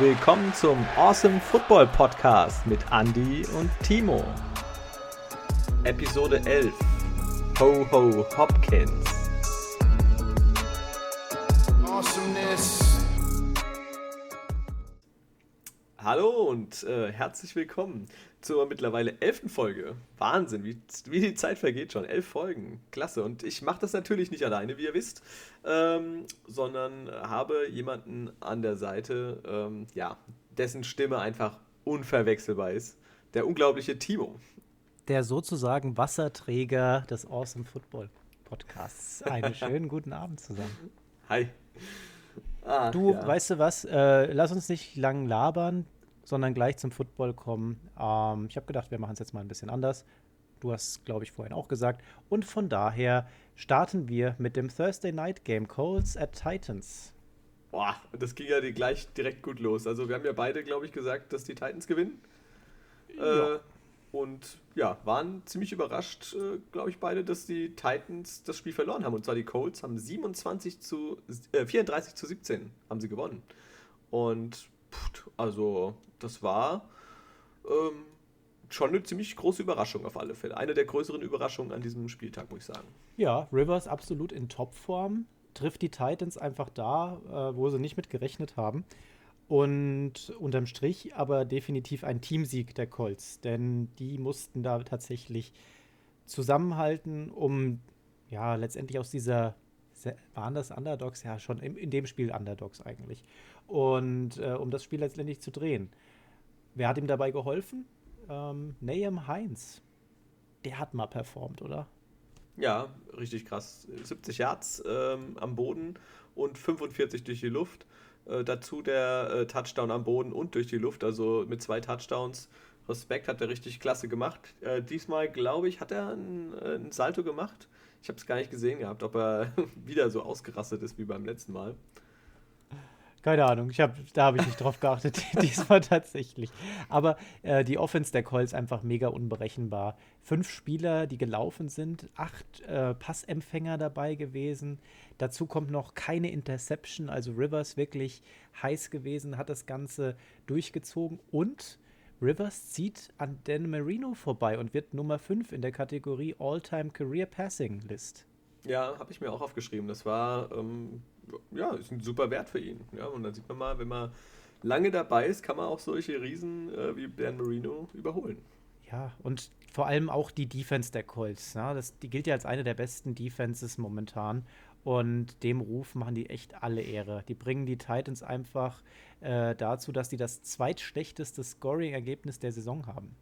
willkommen zum Awesome Football Podcast mit Andy und Timo. Episode 11. Ho Ho Hopkins. Awesomeness. Hallo und äh, herzlich willkommen zur mittlerweile elften Folge. Wahnsinn, wie, wie die Zeit vergeht schon. Elf Folgen, klasse. Und ich mache das natürlich nicht alleine, wie ihr wisst, ähm, sondern habe jemanden an der Seite, ähm, ja, dessen Stimme einfach unverwechselbar ist. Der unglaubliche Timo. Der sozusagen Wasserträger des Awesome Football Podcasts. Einen schönen guten Abend zusammen. Hi. Ah, du, ja. weißt du was? Äh, lass uns nicht lang labern, sondern gleich zum Football kommen. Ähm, ich habe gedacht, wir machen es jetzt mal ein bisschen anders. Du hast, glaube ich, vorhin auch gesagt. Und von daher starten wir mit dem Thursday Night Game Colts at Titans. Boah, das ging ja gleich direkt gut los. Also wir haben ja beide, glaube ich, gesagt, dass die Titans gewinnen. Ja. Äh, und ja, waren ziemlich überrascht, äh, glaube ich, beide, dass die Titans das Spiel verloren haben. Und zwar die Colts haben 27 zu, äh, 34 zu 17 haben sie gewonnen. Und pff, also, das war ähm, schon eine ziemlich große Überraschung auf alle Fälle. Eine der größeren Überraschungen an diesem Spieltag, muss ich sagen. Ja, Rivers absolut in Topform. Trifft die Titans einfach da, äh, wo sie nicht mit gerechnet haben. Und unterm Strich aber definitiv ein Teamsieg der Colts, denn die mussten da tatsächlich zusammenhalten, um ja letztendlich aus dieser waren das Underdogs ja schon in, in dem Spiel Underdogs eigentlich und äh, um das Spiel letztendlich zu drehen. Wer hat ihm dabei geholfen? Ähm, Nahum Heinz. Der hat mal performt, oder? Ja, richtig krass. 70 Yards ähm, am Boden und 45 durch die Luft. Äh, dazu der äh, Touchdown am Boden und durch die Luft, also mit zwei Touchdowns. Respekt hat er richtig klasse gemacht. Äh, diesmal, glaube ich, hat er ein, äh, Salto gemacht. Ich habe es gar nicht gesehen gehabt, ob er wieder so ausgerastet ist wie beim letzten Mal. Keine Ahnung, ich hab, da habe ich nicht drauf geachtet, diesmal tatsächlich. Aber äh, die Offense der Colts einfach mega unberechenbar. Fünf Spieler, die gelaufen sind, acht äh, Passempfänger dabei gewesen. Dazu kommt noch keine Interception, also Rivers wirklich heiß gewesen, hat das Ganze durchgezogen und Rivers zieht an Dan Marino vorbei und wird Nummer 5 in der Kategorie All-Time Career Passing List. Ja, habe ich mir auch aufgeschrieben. Das war ähm, ja, ist ein super Wert für ihn. Ja, und dann sieht man mal, wenn man lange dabei ist, kann man auch solche Riesen äh, wie Dan Marino überholen. Ja, und vor allem auch die Defense der Colts. Ja, das, die gilt ja als eine der besten Defenses momentan. Und dem Ruf machen die echt alle Ehre. Die bringen die Titans einfach äh, dazu, dass die das zweitschlechteste Scoring-Ergebnis der Saison haben.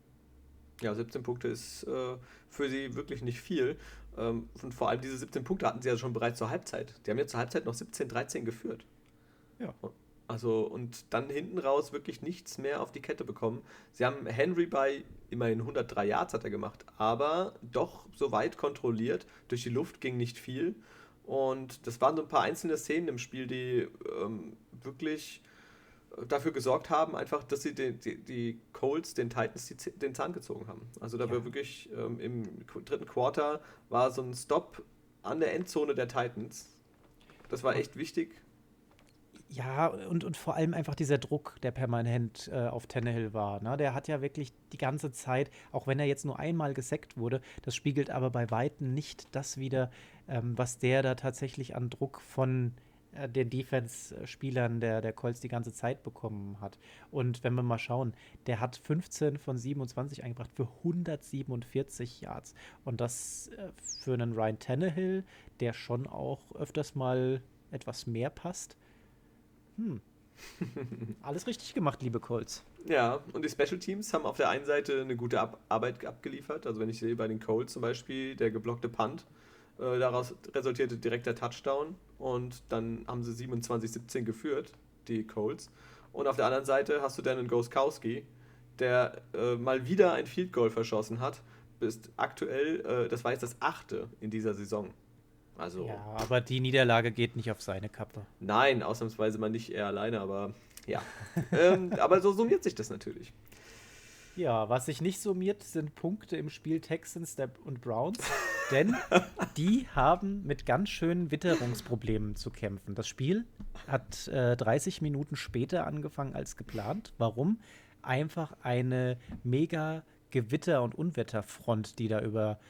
Ja, 17 Punkte ist äh, für sie wirklich nicht viel. Ähm, und vor allem diese 17 Punkte hatten sie ja schon bereits zur Halbzeit. Die haben ja zur Halbzeit noch 17-13 geführt. Ja. Also, und dann hinten raus wirklich nichts mehr auf die Kette bekommen. Sie haben Henry bei immerhin 103 Yards hat er gemacht, aber doch so weit kontrolliert. Durch die Luft ging nicht viel. Und das waren so ein paar einzelne Szenen im Spiel, die ähm, wirklich dafür gesorgt haben, einfach, dass sie die, die, die Colts, den Titans, die, den Zahn gezogen haben. Also da ja. war wirklich ähm, im dritten Quarter war so ein Stop an der Endzone der Titans. Das war echt wichtig. Ja, und, und vor allem einfach dieser Druck, der permanent äh, auf Tannehill war. Ne? Der hat ja wirklich die ganze Zeit, auch wenn er jetzt nur einmal gesackt wurde, das spiegelt aber bei Weitem nicht das wieder, ähm, was der da tatsächlich an Druck von den Defense-Spielern der, der Colts die ganze Zeit bekommen hat. Und wenn wir mal schauen, der hat 15 von 27 eingebracht für 147 Yards. Und das äh, für einen Ryan Tannehill, der schon auch öfters mal etwas mehr passt. Hm. Alles richtig gemacht, liebe Colts. Ja, und die Special Teams haben auf der einen Seite eine gute Ab Arbeit abgeliefert. Also wenn ich sehe bei den Colts zum Beispiel, der geblockte Punt, äh, daraus resultierte direkt der Touchdown und dann haben sie 27-17 geführt, die Colts. Und auf der anderen Seite hast du dann einen Goskowski, der äh, mal wieder ein Field Goal verschossen hat. Bist aktuell, äh, das war jetzt das achte in dieser Saison. Also, ja, aber die Niederlage geht nicht auf seine Kappe. Nein, ausnahmsweise mal nicht er alleine, aber ja. ähm, aber so summiert sich das natürlich. Ja, was sich nicht summiert, sind Punkte im Spiel Texans und Browns, denn die haben mit ganz schönen Witterungsproblemen zu kämpfen. Das Spiel hat äh, 30 Minuten später angefangen als geplant. Warum? Einfach eine mega Gewitter- und Unwetterfront, die da über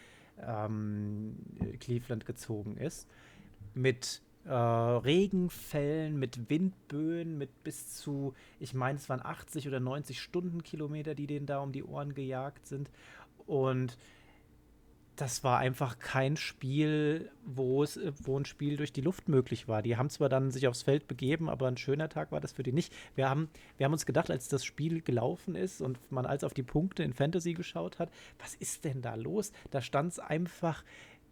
ähm, Cleveland gezogen ist. Mit äh, Regenfällen, mit Windböen, mit bis zu, ich meine, es waren 80 oder 90 Stundenkilometer, die denen da um die Ohren gejagt sind. Und das war einfach kein Spiel, wo es, wo ein Spiel durch die Luft möglich war. Die haben zwar dann sich aufs Feld begeben, aber ein schöner Tag war das für die nicht. Wir haben, wir haben uns gedacht, als das Spiel gelaufen ist und man als auf die Punkte in Fantasy geschaut hat, was ist denn da los? Da stand es einfach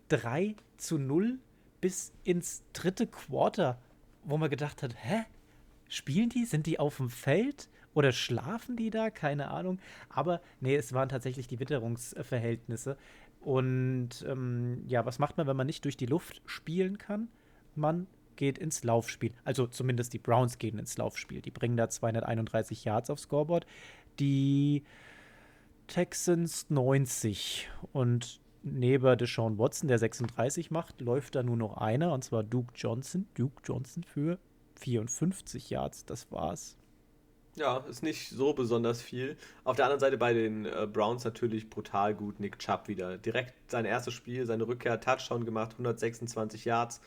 3 zu 0 bis ins dritte Quarter, wo man gedacht hat, hä? Spielen die? Sind die auf dem Feld? Oder schlafen die da? Keine Ahnung. Aber nee, es waren tatsächlich die Witterungsverhältnisse. Und ähm, ja, was macht man, wenn man nicht durch die Luft spielen kann? Man geht ins Laufspiel. Also zumindest die Browns gehen ins Laufspiel. Die bringen da 231 Yards aufs Scoreboard. Die Texans 90. Und neben Deshaun Watson, der 36 macht, läuft da nur noch einer, und zwar Duke Johnson. Duke Johnson für 54 Yards. Das war's. Ja, ist nicht so besonders viel. Auf der anderen Seite bei den äh, Browns natürlich brutal gut. Nick Chubb wieder. Direkt sein erstes Spiel, seine Rückkehr, Touchdown gemacht, 126 Yards.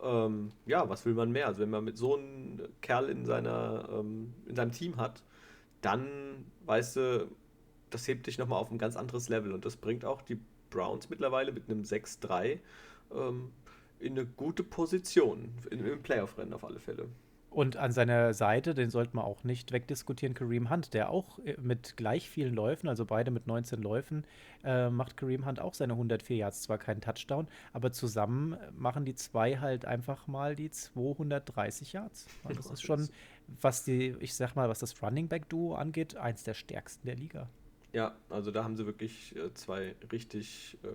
Ähm, ja, was will man mehr? Also wenn man mit so einem Kerl in, seiner, ähm, in seinem Team hat, dann weißt du, das hebt dich nochmal auf ein ganz anderes Level. Und das bringt auch die Browns mittlerweile mit einem 6-3 ähm, in eine gute Position im Playoff-Rennen auf alle Fälle. Und an seiner Seite, den sollte man auch nicht wegdiskutieren, Kareem Hunt, der auch äh, mit gleich vielen Läufen, also beide mit 19 Läufen, äh, macht Kareem Hunt auch seine 104 Yards. Zwar keinen Touchdown, aber zusammen machen die zwei halt einfach mal die 230 Yards. Und das ist schon, was die, ich sag mal, was das Running Back Duo angeht, eins der stärksten der Liga. Ja, also da haben sie wirklich äh, zwei richtig äh,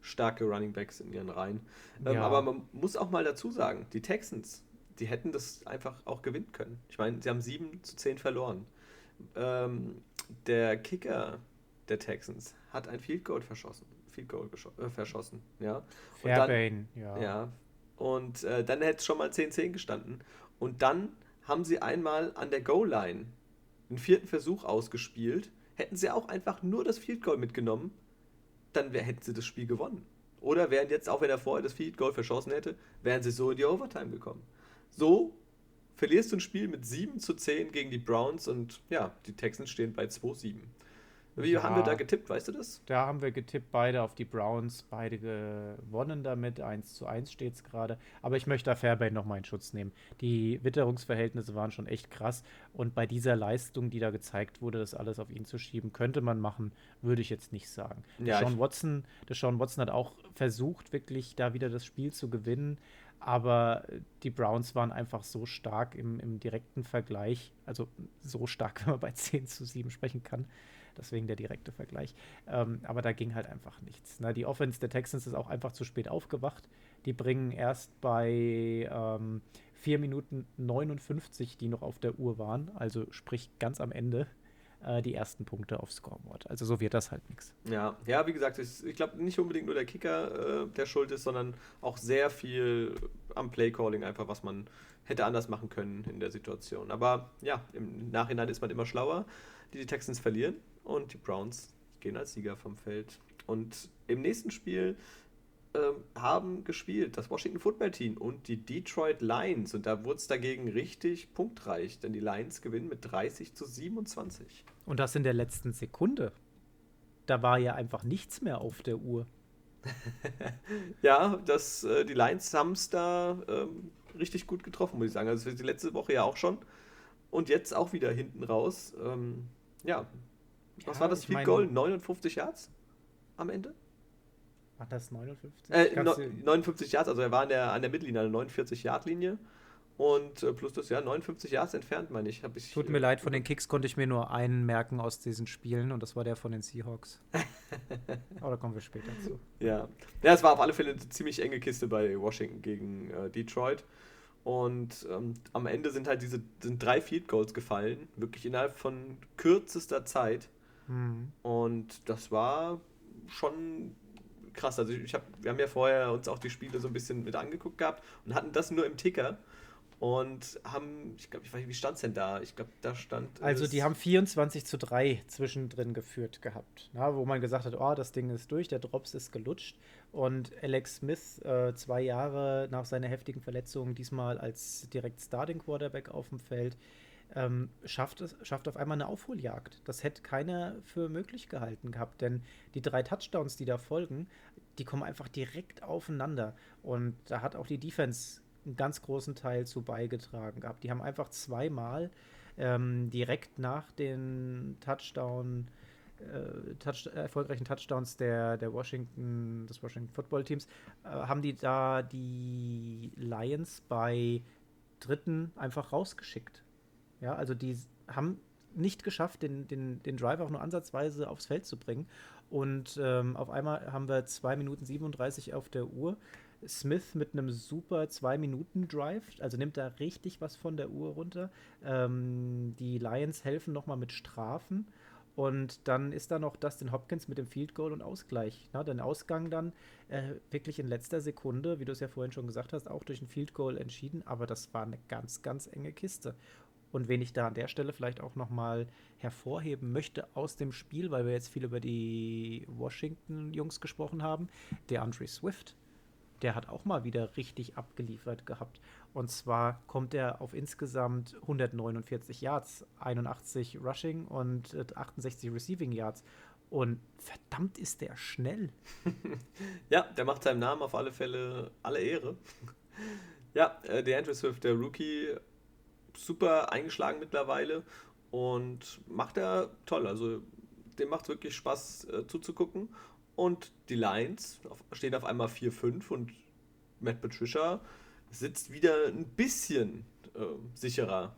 starke Running Backs in ihren Reihen. Ähm, ja. Aber man muss auch mal dazu sagen, die Texans die hätten das einfach auch gewinnen können. Ich meine, sie haben 7 zu 10 verloren. Ähm, der Kicker der Texans hat ein Field Goal verschossen. Field Goal äh, verschossen, ja. Fairbain, ja. Ja. Und äh, dann hätte es schon mal 10-10 gestanden. Und dann haben sie einmal an der Goal-Line einen vierten Versuch ausgespielt. Hätten sie auch einfach nur das Field Goal mitgenommen, dann wär, hätten sie das Spiel gewonnen. Oder wären jetzt, auch wenn er vorher das Field Goal verschossen hätte, wären sie so in die Overtime gekommen. So verlierst du ein Spiel mit 7 zu 10 gegen die Browns und ja, die Texans stehen bei 2-7. Wie ja, haben wir da getippt, weißt du das? Da haben wir getippt, beide auf die Browns, beide gewonnen damit. 1 zu 1 steht es gerade. Aber ich möchte da Fairbairn nochmal in Schutz nehmen. Die Witterungsverhältnisse waren schon echt krass. Und bei dieser Leistung, die da gezeigt wurde, das alles auf ihn zu schieben, könnte man machen, würde ich jetzt nicht sagen. Ja, Sean Watson, Sean Watson hat auch versucht, wirklich da wieder das Spiel zu gewinnen. Aber die Browns waren einfach so stark im, im direkten Vergleich, also so stark, wenn man bei 10 zu 7 sprechen kann. Deswegen der direkte Vergleich. Ähm, aber da ging halt einfach nichts. Ne? Die Offense der Texans ist auch einfach zu spät aufgewacht. Die bringen erst bei ähm, 4 Minuten 59, die noch auf der Uhr waren, also sprich ganz am Ende, äh, die ersten Punkte aufs Scoreboard. Also so wird das halt nichts. Ja, ja, wie gesagt, ich, ich glaube nicht unbedingt nur der Kicker, äh, der schuld ist, sondern auch sehr viel am Playcalling einfach, was man hätte anders machen können in der Situation. Aber ja, im Nachhinein ist man immer schlauer. Die, die Texans verlieren und die Browns gehen als Sieger vom Feld. Und im nächsten Spiel ähm, haben gespielt, das Washington Football Team und die Detroit Lions. Und da wurde es dagegen richtig punktreich, denn die Lions gewinnen mit 30 zu 27. Und das in der letzten Sekunde. Da war ja einfach nichts mehr auf der Uhr. ja, das, äh, die Lions haben es da ähm, richtig gut getroffen, muss ich sagen. Also für die letzte Woche ja auch schon. Und jetzt auch wieder hinten raus. Ähm, ja. Was ja, war das Field Goal? 59 Yards am Ende? War das 59? Äh, no, 59 Yards, also er war an der, an der Mittellinie, an der 49-Yard-Linie. Und äh, plus das, ja, 59 Yards entfernt, meine ich. ich Tut mir äh, leid, von den Kicks konnte ich mir nur einen merken aus diesen Spielen und das war der von den Seahawks. Aber da kommen wir später zu. Ja. ja, es war auf alle Fälle eine ziemlich enge Kiste bei Washington gegen äh, Detroit. Und ähm, am Ende sind halt diese sind drei Field Goals gefallen, wirklich innerhalb von kürzester Zeit. Mhm. Und das war schon krass. Also ich hab, wir haben ja vorher uns auch die Spiele so ein bisschen mit angeguckt gehabt und hatten das nur im Ticker und haben, ich glaube, ich weiß nicht, wie stand es denn da? Ich glaube, da stand. Also, die haben 24 zu 3 zwischendrin geführt gehabt, na, wo man gesagt hat: Oh, das Ding ist durch, der Drops ist gelutscht. Und Alex Smith, äh, zwei Jahre nach seiner heftigen Verletzung, diesmal als direkt Starting Quarterback auf dem Feld, ähm, schafft, es, schafft auf einmal eine Aufholjagd. Das hätte keiner für möglich gehalten gehabt, denn die drei Touchdowns, die da folgen, die kommen einfach direkt aufeinander. Und da hat auch die Defense einen ganz großen Teil zu beigetragen gehabt. Die haben einfach zweimal ähm, direkt nach den Touchdown, äh, Touch, äh, erfolgreichen Touchdowns der, der Washington, des Washington Football Teams, äh, haben die da die Lions bei Dritten einfach rausgeschickt. Ja, also die haben nicht geschafft, den, den, den Drive auch nur ansatzweise aufs Feld zu bringen. Und ähm, auf einmal haben wir 2 Minuten 37 auf der Uhr. Smith mit einem super 2-Minuten-Drive, also nimmt da richtig was von der Uhr runter. Ähm, die Lions helfen nochmal mit Strafen. Und dann ist da noch Dustin Hopkins mit dem Field Goal und Ausgleich. Na, den Ausgang dann äh, wirklich in letzter Sekunde, wie du es ja vorhin schon gesagt hast, auch durch ein Field Goal entschieden. Aber das war eine ganz, ganz enge Kiste. Und wen ich da an der Stelle vielleicht auch nochmal hervorheben möchte aus dem Spiel, weil wir jetzt viel über die Washington-Jungs gesprochen haben, der Andre Swift der hat auch mal wieder richtig abgeliefert gehabt. Und zwar kommt er auf insgesamt 149 Yards, 81 Rushing und 68 Receiving Yards. Und verdammt ist der schnell. ja, der macht seinem Namen auf alle Fälle alle Ehre. ja, äh, der Andrew Swift, der Rookie, super eingeschlagen mittlerweile und macht er toll. Also dem macht wirklich Spaß äh, zuzugucken. Und die Lions stehen auf einmal 4-5 und Matt Patricia sitzt wieder ein bisschen äh, sicherer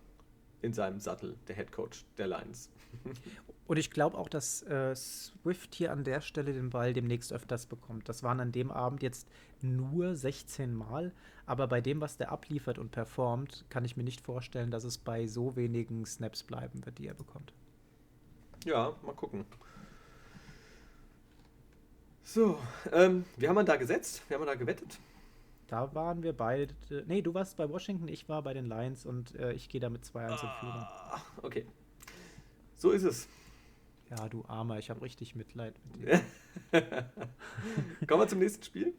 in seinem Sattel, der Head Coach der Lions. Und ich glaube auch, dass äh, Swift hier an der Stelle den Ball demnächst öfters bekommt. Das waren an dem Abend jetzt nur 16 Mal, aber bei dem, was der abliefert und performt, kann ich mir nicht vorstellen, dass es bei so wenigen Snaps bleiben wird, die er bekommt. Ja, mal gucken. So, ähm, wie haben wir da gesetzt? Wie haben wir da gewettet? Da waren wir beide. Nee, du warst bei Washington, ich war bei den Lions und äh, ich gehe da mit 2-1 in Führung. Ah, okay. So ist es. Ja, du Armer, ich habe richtig Mitleid mit dir. Kommen wir zum nächsten Spiel.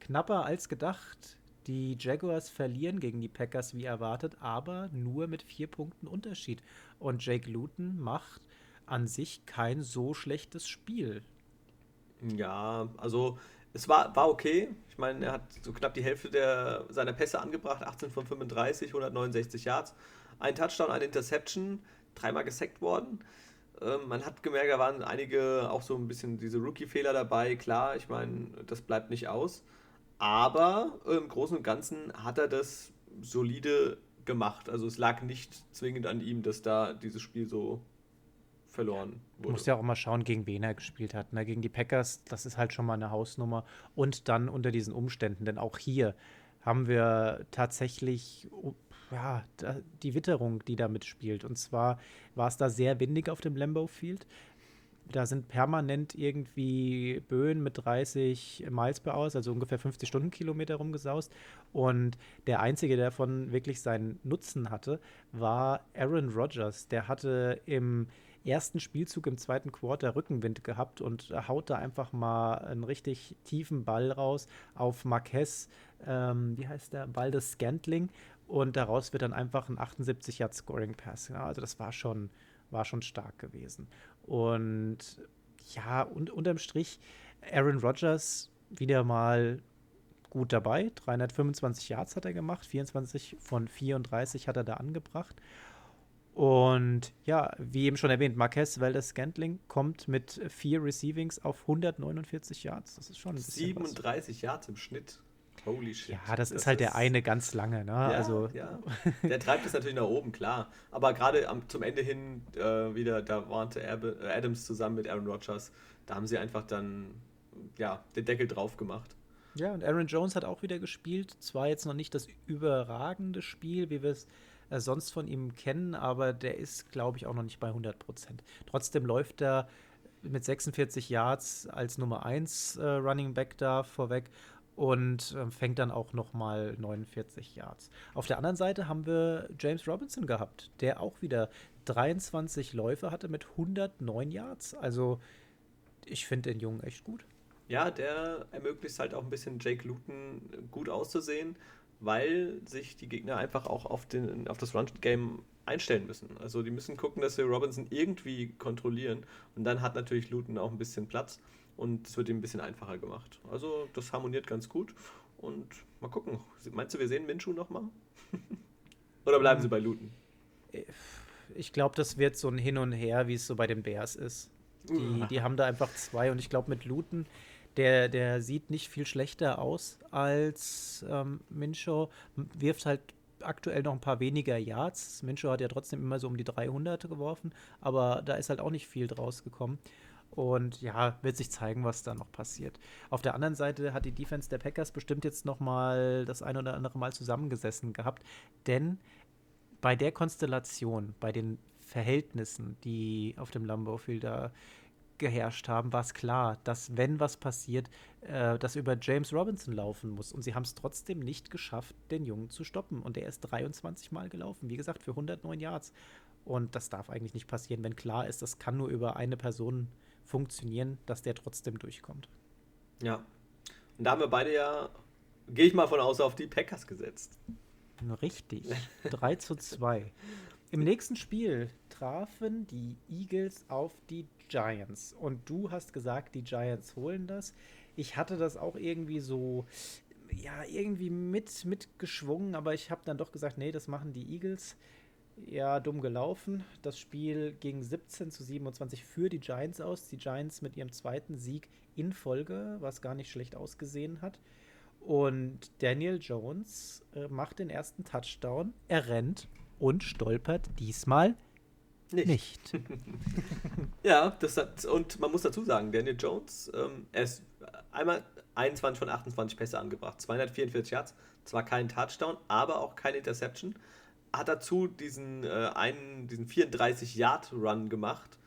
Knapper als gedacht. Die Jaguars verlieren gegen die Packers wie erwartet, aber nur mit vier Punkten Unterschied. Und Jake Luton macht an sich kein so schlechtes Spiel. Ja, also es war, war okay. Ich meine, er hat so knapp die Hälfte der, seiner Pässe angebracht, 18 von 35, 169 Yards. Ein Touchdown, eine Interception, dreimal gesackt worden. Ähm, man hat gemerkt, da waren einige auch so ein bisschen diese Rookie-Fehler dabei. Klar, ich meine, das bleibt nicht aus. Aber im Großen und Ganzen hat er das solide gemacht. Also es lag nicht zwingend an ihm, dass da dieses Spiel so verloren wurde. Du musst ja auch mal schauen, gegen wen er gespielt hat. Ne? Gegen die Packers, das ist halt schon mal eine Hausnummer. Und dann unter diesen Umständen, denn auch hier haben wir tatsächlich ja, die Witterung, die da mitspielt. Und zwar war es da sehr windig auf dem Lambeau Field. Da sind permanent irgendwie Böen mit 30 Miles per Hour, also ungefähr 50 Stundenkilometer rumgesaust. Und der Einzige, der davon wirklich seinen Nutzen hatte, war Aaron Rodgers. Der hatte im ersten Spielzug im zweiten Quarter Rückenwind gehabt und haut da einfach mal einen richtig tiefen Ball raus auf Marquez, ähm, wie heißt der, Ball des Scantling und daraus wird dann einfach ein 78 Yard Scoring Pass. Ja, also das war schon, war schon stark gewesen. Und ja, und unterm Strich Aaron Rodgers wieder mal gut dabei. 325 Yards hat er gemacht, 24 von 34 hat er da angebracht. Und ja, wie eben schon erwähnt, Marquez Valdez Scantling kommt mit vier Receivings auf 149 Yards. Das ist schon 37 was. Yards im Schnitt. Holy shit. Ja, das, das ist halt ist der eine ganz lange, ne? Ja, also ja. Der treibt es natürlich nach oben, klar. Aber gerade zum Ende hin äh, wieder, da warnte äh, Adams zusammen mit Aaron Rodgers. Da haben sie einfach dann ja, den Deckel drauf gemacht. Ja, und Aaron Jones hat auch wieder gespielt. Zwar jetzt noch nicht das überragende Spiel, wie wir es äh, sonst von ihm kennen, aber der ist, glaube ich, auch noch nicht bei 100 Prozent. Trotzdem läuft er mit 46 Yards als Nummer 1 äh, Running Back da vorweg und äh, fängt dann auch noch mal 49 Yards. Auf der anderen Seite haben wir James Robinson gehabt, der auch wieder 23 Läufe hatte mit 109 Yards. Also ich finde den Jungen echt gut. Ja, der ermöglicht halt auch ein bisschen Jake Luton gut auszusehen, weil sich die Gegner einfach auch auf, den, auf das Run-Game einstellen müssen. Also die müssen gucken, dass sie Robinson irgendwie kontrollieren. Und dann hat natürlich Luton auch ein bisschen Platz und es wird ihm ein bisschen einfacher gemacht. Also das harmoniert ganz gut. Und mal gucken. Meinst du, wir sehen Minshu nochmal? Oder bleiben sie bei Luton? Ich glaube, das wird so ein Hin und Her, wie es so bei den Bears ist. Die, die haben da einfach zwei und ich glaube, mit Luton der, der sieht nicht viel schlechter aus als ähm, Minshaw, wirft halt aktuell noch ein paar weniger Yards. Minshaw hat ja trotzdem immer so um die 300 geworfen, aber da ist halt auch nicht viel draus gekommen. Und ja, wird sich zeigen, was da noch passiert. Auf der anderen Seite hat die Defense der Packers bestimmt jetzt noch mal das ein oder andere Mal zusammengesessen gehabt, denn bei der Konstellation, bei den Verhältnissen, die auf dem Lambeau Field da geherrscht haben, war es klar, dass wenn was passiert, äh, das über James Robinson laufen muss. Und sie haben es trotzdem nicht geschafft, den Jungen zu stoppen. Und er ist 23 Mal gelaufen, wie gesagt, für 109 Yards. Und das darf eigentlich nicht passieren, wenn klar ist, das kann nur über eine Person funktionieren, dass der trotzdem durchkommt. Ja. Und da haben wir beide ja, gehe ich mal von aus, auf die Packers gesetzt. Richtig. 3 zu 2. Im nächsten Spiel trafen die Eagles auf die Giants. Und du hast gesagt, die Giants holen das. Ich hatte das auch irgendwie so, ja, irgendwie mit, mitgeschwungen, aber ich habe dann doch gesagt, nee, das machen die Eagles. Ja, dumm gelaufen. Das Spiel ging 17 zu 27 für die Giants aus. Die Giants mit ihrem zweiten Sieg in Folge, was gar nicht schlecht ausgesehen hat. Und Daniel Jones äh, macht den ersten Touchdown. Er rennt und stolpert diesmal nicht. nicht. ja, das hat, und man muss dazu sagen, Daniel Jones, ähm, er ist einmal 21 von 28 Pässe angebracht, 244 Yards, zwar kein Touchdown, aber auch keine Interception. Hat dazu diesen, äh, einen, diesen 34-Yard-Run gemacht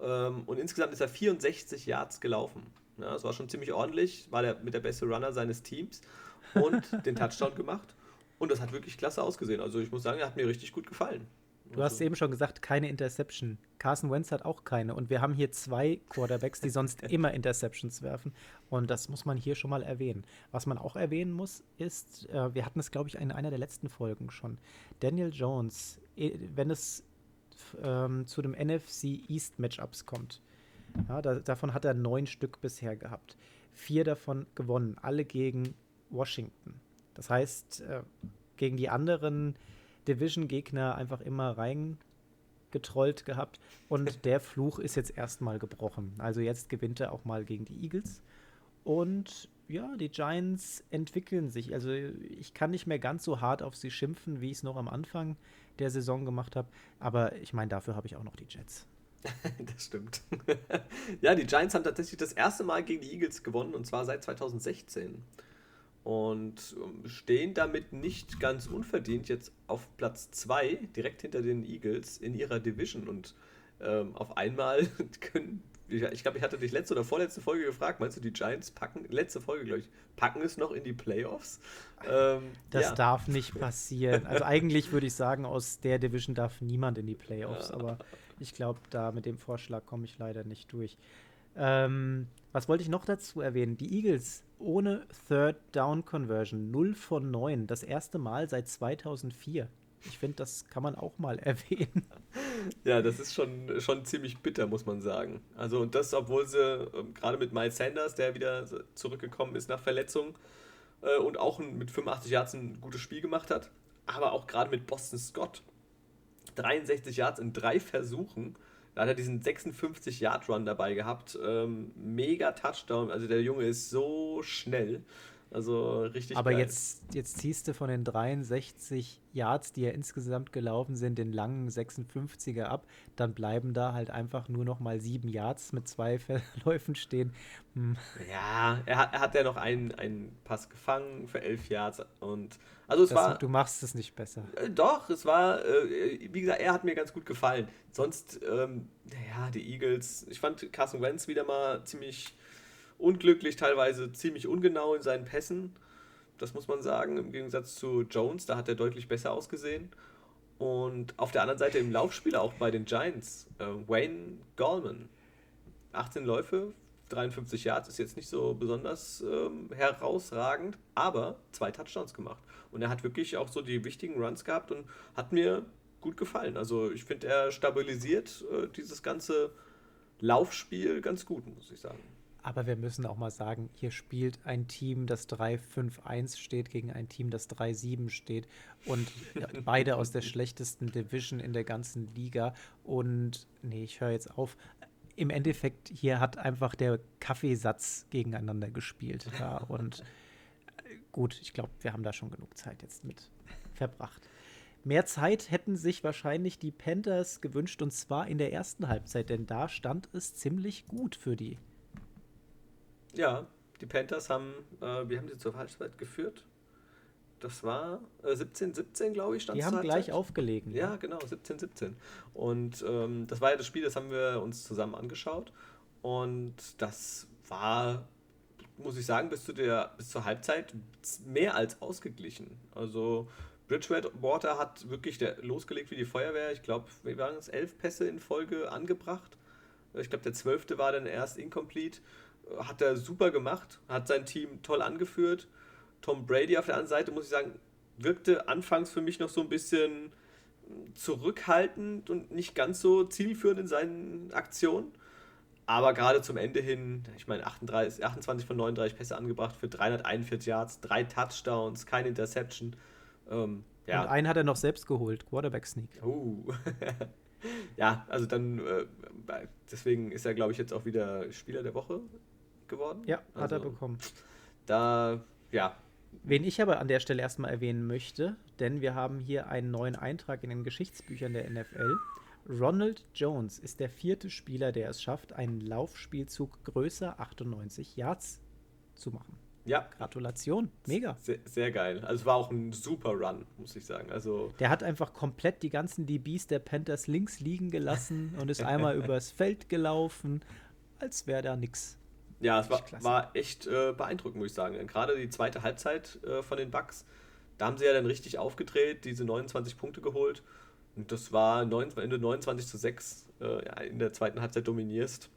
ähm, und insgesamt ist er 64 Yards gelaufen. Ja, das war schon ziemlich ordentlich, war der mit der beste Runner seines Teams und den Touchdown gemacht. Und das hat wirklich klasse ausgesehen. Also ich muss sagen, er hat mir richtig gut gefallen. Du hast eben schon gesagt, keine Interception. Carson Wentz hat auch keine. Und wir haben hier zwei Quarterbacks, die sonst immer Interceptions werfen. Und das muss man hier schon mal erwähnen. Was man auch erwähnen muss, ist, äh, wir hatten es, glaube ich, in einer der letzten Folgen schon. Daniel Jones, wenn es ähm, zu dem NFC East Matchups kommt, ja, da, davon hat er neun Stück bisher gehabt. Vier davon gewonnen, alle gegen Washington. Das heißt, äh, gegen die anderen Division-Gegner einfach immer reingetrollt gehabt. Und der Fluch ist jetzt erstmal gebrochen. Also jetzt gewinnt er auch mal gegen die Eagles. Und ja, die Giants entwickeln sich. Also ich kann nicht mehr ganz so hart auf sie schimpfen, wie ich es noch am Anfang der Saison gemacht habe. Aber ich meine, dafür habe ich auch noch die Jets. das stimmt. ja, die Giants haben tatsächlich das erste Mal gegen die Eagles gewonnen und zwar seit 2016 und ähm, stehen damit nicht ganz unverdient jetzt auf Platz 2, direkt hinter den Eagles in ihrer Division. Und ähm, auf einmal können, ich glaube, ich hatte dich letzte oder vorletzte Folge gefragt, meinst du, die Giants packen, letzte Folge, glaube ich, packen es noch in die Playoffs? Ähm, das ja. darf nicht passieren. Also eigentlich würde ich sagen, aus der Division darf niemand in die Playoffs, ja. aber ich glaube, da mit dem Vorschlag komme ich leider nicht durch. Ähm, was wollte ich noch dazu erwähnen? Die Eagles ohne Third Down Conversion, 0 von 9, das erste Mal seit 2004. Ich finde, das kann man auch mal erwähnen. Ja, das ist schon, schon ziemlich bitter, muss man sagen. Also, und das, obwohl sie äh, gerade mit Miles Sanders, der wieder zurückgekommen ist nach Verletzung äh, und auch mit 85 Yards ein gutes Spiel gemacht hat, aber auch gerade mit Boston Scott. 63 Yards in drei Versuchen da hat er diesen 56-Yard-Run dabei gehabt. Ähm, mega Touchdown. Also der Junge ist so schnell. Also richtig Aber geil. Jetzt, jetzt ziehst du von den 63 Yards, die ja insgesamt gelaufen sind, den langen 56er ab. Dann bleiben da halt einfach nur noch mal sieben Yards mit zwei Verläufen stehen. Hm. Ja, er hat, er hat ja noch einen, einen Pass gefangen für elf Yards. Und also es das, war. Du machst es nicht besser. Äh, doch, es war, äh, wie gesagt, er hat mir ganz gut gefallen. Sonst, ähm, ja, die Eagles, ich fand Carson Wentz wieder mal ziemlich unglücklich, teilweise ziemlich ungenau in seinen Pässen. Das muss man sagen, im Gegensatz zu Jones, da hat er deutlich besser ausgesehen. Und auf der anderen Seite im Laufspiel auch bei den Giants, äh, Wayne Gallman. 18 Läufe, 53 Yards, ist jetzt nicht so besonders ähm, herausragend, aber zwei Touchdowns gemacht. Und er hat wirklich auch so die wichtigen Runs gehabt und hat mir gut gefallen. Also ich finde, er stabilisiert äh, dieses ganze Laufspiel ganz gut, muss ich sagen. Aber wir müssen auch mal sagen, hier spielt ein Team, das 3-5-1 steht, gegen ein Team, das 3-7 steht. Und beide aus der schlechtesten Division in der ganzen Liga. Und nee, ich höre jetzt auf. Im Endeffekt, hier hat einfach der Kaffeesatz gegeneinander gespielt. Ja, und äh, gut, ich glaube, wir haben da schon genug Zeit jetzt mit verbracht. Mehr Zeit hätten sich wahrscheinlich die Panthers gewünscht und zwar in der ersten Halbzeit, denn da stand es ziemlich gut für die ja, die Panthers haben, äh, wie haben sie zur Halbzeit geführt? Das war äh, 17, 17, glaube ich, stand Die haben gleich aufgelegen. Ja, ja, genau, 17, 17. Und ähm, das war ja das Spiel, das haben wir uns zusammen angeschaut. Und das war, muss ich sagen, bis, zu der, bis zur Halbzeit mehr als ausgeglichen. Also Bridgewater hat wirklich der, losgelegt wie die Feuerwehr. Ich glaube, wir waren es elf Pässe in Folge angebracht. Ich glaube, der zwölfte war dann erst incomplete hat er super gemacht, hat sein Team toll angeführt. Tom Brady auf der anderen Seite, muss ich sagen, wirkte anfangs für mich noch so ein bisschen zurückhaltend und nicht ganz so zielführend in seinen Aktionen. Aber gerade zum Ende hin, ich meine, 38, 28 von 39 Pässe angebracht für 341 Yards, drei Touchdowns, keine Interception. Ähm, ja. Und einen hat er noch selbst geholt, Quarterback Sneak. Uh. ja, also dann, äh, deswegen ist er, glaube ich, jetzt auch wieder Spieler der Woche geworden. Ja, hat also, er bekommen. Da, ja. Wen ich aber an der Stelle erstmal erwähnen möchte, denn wir haben hier einen neuen Eintrag in den Geschichtsbüchern der NFL. Ronald Jones ist der vierte Spieler, der es schafft, einen Laufspielzug größer 98 Yards zu machen. Ja. Gratulation. Mega. Sehr, sehr, geil. Also es war auch ein super Run, muss ich sagen. Also der hat einfach komplett die ganzen DBs der Panthers links liegen gelassen und ist einmal übers Feld gelaufen, als wäre da nichts. Ja, es war, war echt äh, beeindruckend, muss ich sagen. Gerade die zweite Halbzeit äh, von den Bucks, da haben sie ja dann richtig aufgedreht, diese 29 Punkte geholt. Und das war 9, wenn du 29 zu 6 äh, ja, in der zweiten Halbzeit dominierst,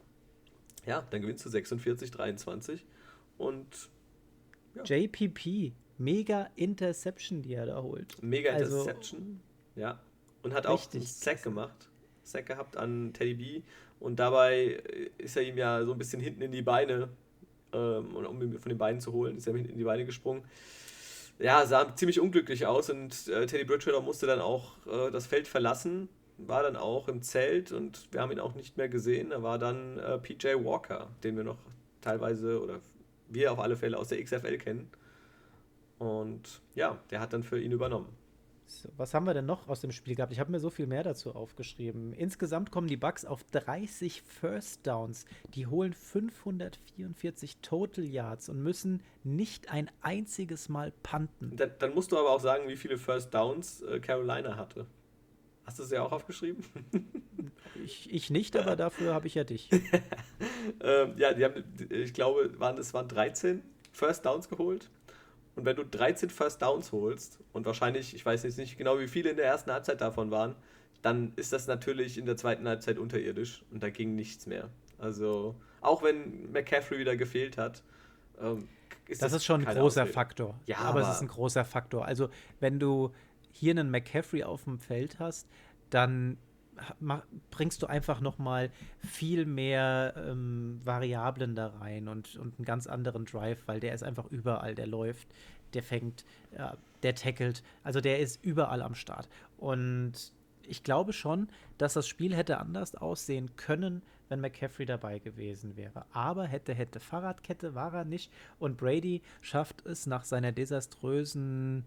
ja, dann gewinnst du 46, 23. Und ja. JPP, mega Interception, die er da holt. Mega also, Interception, ja. Und hat auch einen Sack gemacht. Sack gehabt an Teddy B und dabei ist er ihm ja so ein bisschen hinten in die Beine, ähm, um ihn von den Beinen zu holen, ist er hinten in die Beine gesprungen. Ja, sah ziemlich unglücklich aus und äh, Teddy Bridgewater musste dann auch äh, das Feld verlassen, war dann auch im Zelt und wir haben ihn auch nicht mehr gesehen. Da war dann äh, PJ Walker, den wir noch teilweise oder wir auf alle Fälle aus der XFL kennen. Und ja, der hat dann für ihn übernommen. So, was haben wir denn noch aus dem Spiel gehabt? Ich habe mir so viel mehr dazu aufgeschrieben. Insgesamt kommen die Bucks auf 30 First Downs. Die holen 544 Total Yards und müssen nicht ein einziges Mal punten. Dann, dann musst du aber auch sagen, wie viele First Downs äh, Carolina hatte. Hast du es ja auch aufgeschrieben? ich, ich nicht, aber dafür habe ich ja dich. ähm, ja, die haben, ich glaube, waren, es waren 13 First Downs geholt. Und wenn du 13 First Downs holst und wahrscheinlich, ich weiß jetzt nicht genau, wie viele in der ersten Halbzeit davon waren, dann ist das natürlich in der zweiten Halbzeit unterirdisch und da ging nichts mehr. Also, auch wenn McCaffrey wieder gefehlt hat, ähm, ist das, das ist schon ein großer Ausrede. Faktor. Ja, aber, aber es ist ein großer Faktor. Also, wenn du hier einen McCaffrey auf dem Feld hast, dann bringst du einfach noch mal viel mehr ähm, Variablen da rein und, und einen ganz anderen Drive, weil der ist einfach überall, der läuft, der fängt, ja, der tackelt, also der ist überall am Start. Und ich glaube schon, dass das Spiel hätte anders aussehen können, wenn McCaffrey dabei gewesen wäre. Aber hätte, hätte Fahrradkette war er nicht. Und Brady schafft es nach seiner desaströsen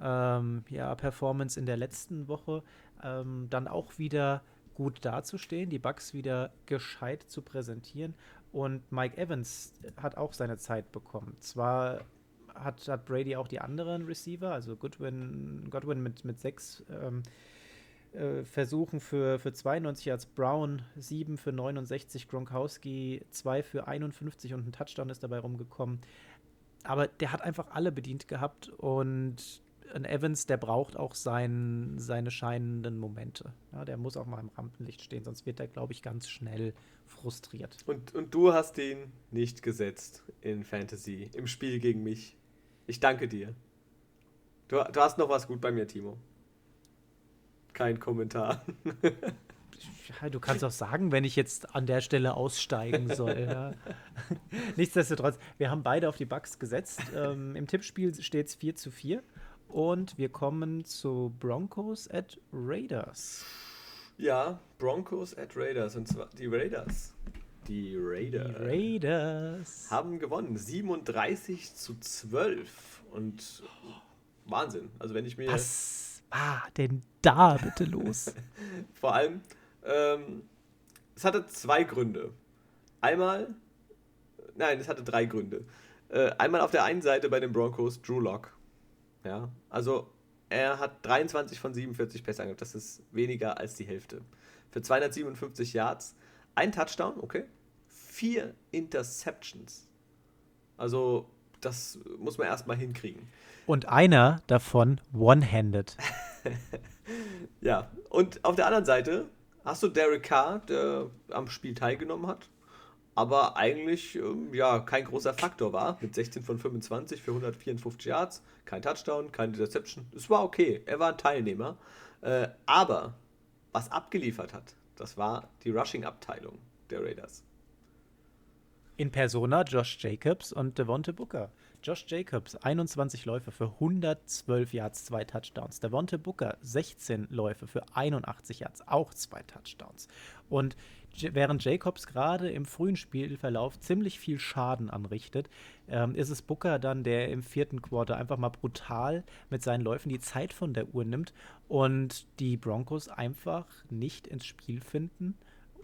ähm, ja, Performance in der letzten Woche ähm, dann auch wieder gut dazustehen, die Bugs wieder gescheit zu präsentieren. Und Mike Evans hat auch seine Zeit bekommen. Zwar hat, hat Brady auch die anderen Receiver, also Goodwin, Godwin mit, mit sechs ähm, äh, Versuchen für, für 92 Yards, Brown 7 für 69, Gronkowski 2 für 51 und ein Touchdown ist dabei rumgekommen. Aber der hat einfach alle bedient gehabt und ein Evans, der braucht auch sein, seine scheinenden Momente. Ja, der muss auch mal im Rampenlicht stehen, sonst wird er, glaube ich, ganz schnell frustriert. Und, und du hast ihn nicht gesetzt in Fantasy, im Spiel gegen mich. Ich danke dir. Du, du hast noch was gut bei mir, Timo. Kein Kommentar. Ja, du kannst auch sagen, wenn ich jetzt an der Stelle aussteigen soll. Ja. Nichtsdestotrotz, wir haben beide auf die Bugs gesetzt. Ähm, Im Tippspiel steht es 4 zu 4. Und wir kommen zu Broncos at Raiders. Ja, Broncos at Raiders. Und zwar die Raiders. Die Raiders. Die Raiders. Haben gewonnen. 37 zu 12. Und Wahnsinn. Also wenn ich mir. Was war denn da bitte los? Vor allem, ähm, es hatte zwei Gründe. Einmal, nein, es hatte drei Gründe. Äh, einmal auf der einen Seite bei den Broncos Drew Lock. Ja, also er hat 23 von 47 Pässe. Das ist weniger als die Hälfte. Für 257 Yards, ein Touchdown, okay. Vier Interceptions. Also, das muss man erstmal hinkriegen. Und einer davon one-handed. ja, und auf der anderen Seite hast du Derek Carr, der am Spiel teilgenommen hat aber eigentlich ähm, ja kein großer Faktor war. Mit 16 von 25 für 154 Yards, kein Touchdown, keine Interception. Es war okay, er war ein Teilnehmer. Äh, aber was abgeliefert hat, das war die Rushing-Abteilung der Raiders. In Persona Josh Jacobs und Devonte Booker. Josh Jacobs 21 Läufe für 112 Yards, zwei Touchdowns. Devonte Booker 16 Läufe für 81 Yards, auch zwei Touchdowns. Und während Jacobs gerade im frühen Spielverlauf ziemlich viel Schaden anrichtet, ähm, ist es Booker dann, der im vierten Quarter einfach mal brutal mit seinen Läufen die Zeit von der Uhr nimmt und die Broncos einfach nicht ins Spiel finden.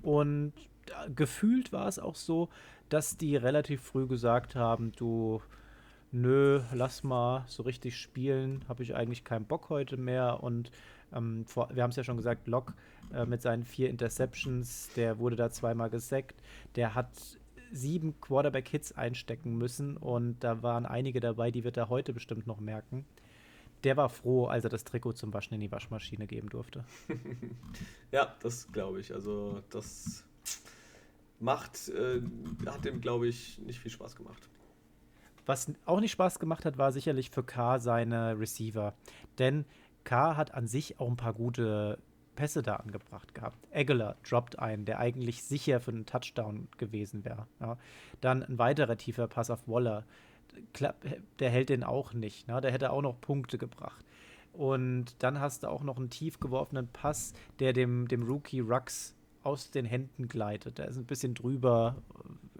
Und äh, gefühlt war es auch so, dass die relativ früh gesagt haben, du, nö, lass mal so richtig spielen, habe ich eigentlich keinen Bock heute mehr und ähm, vor, wir haben es ja schon gesagt, Locke äh, mit seinen vier Interceptions, der wurde da zweimal gesackt. Der hat sieben Quarterback-Hits einstecken müssen und da waren einige dabei, die wird er heute bestimmt noch merken. Der war froh, als er das Trikot zum Waschen in die Waschmaschine geben durfte. ja, das glaube ich. Also das macht, äh, hat dem, glaube ich, nicht viel Spaß gemacht. Was auch nicht Spaß gemacht hat, war sicherlich für K seine Receiver. Denn K hat an sich auch ein paar gute Pässe da angebracht gehabt. Aguilar droppt einen, der eigentlich sicher für einen Touchdown gewesen wäre. Ja. Dann ein weiterer tiefer Pass auf Waller. Der hält den auch nicht. Ne? Der hätte auch noch Punkte gebracht. Und dann hast du auch noch einen tief geworfenen Pass, der dem, dem Rookie Rux aus den Händen gleitet. Der ist ein bisschen drüber,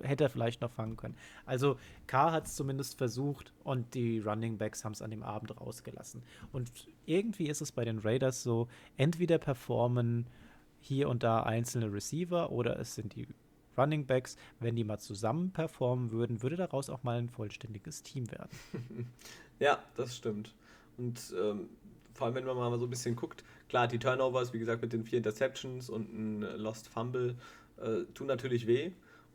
hätte er vielleicht noch fangen können. Also K hat es zumindest versucht und die Running Backs haben es an dem Abend rausgelassen. Und irgendwie ist es bei den Raiders so, entweder performen hier und da einzelne Receiver oder es sind die Running Backs. Wenn die mal zusammen performen würden, würde daraus auch mal ein vollständiges Team werden. ja, das stimmt. Und ähm, vor allem, wenn man mal so ein bisschen guckt, klar, die Turnovers, wie gesagt, mit den vier Interceptions und ein Lost Fumble, äh, tun natürlich weh.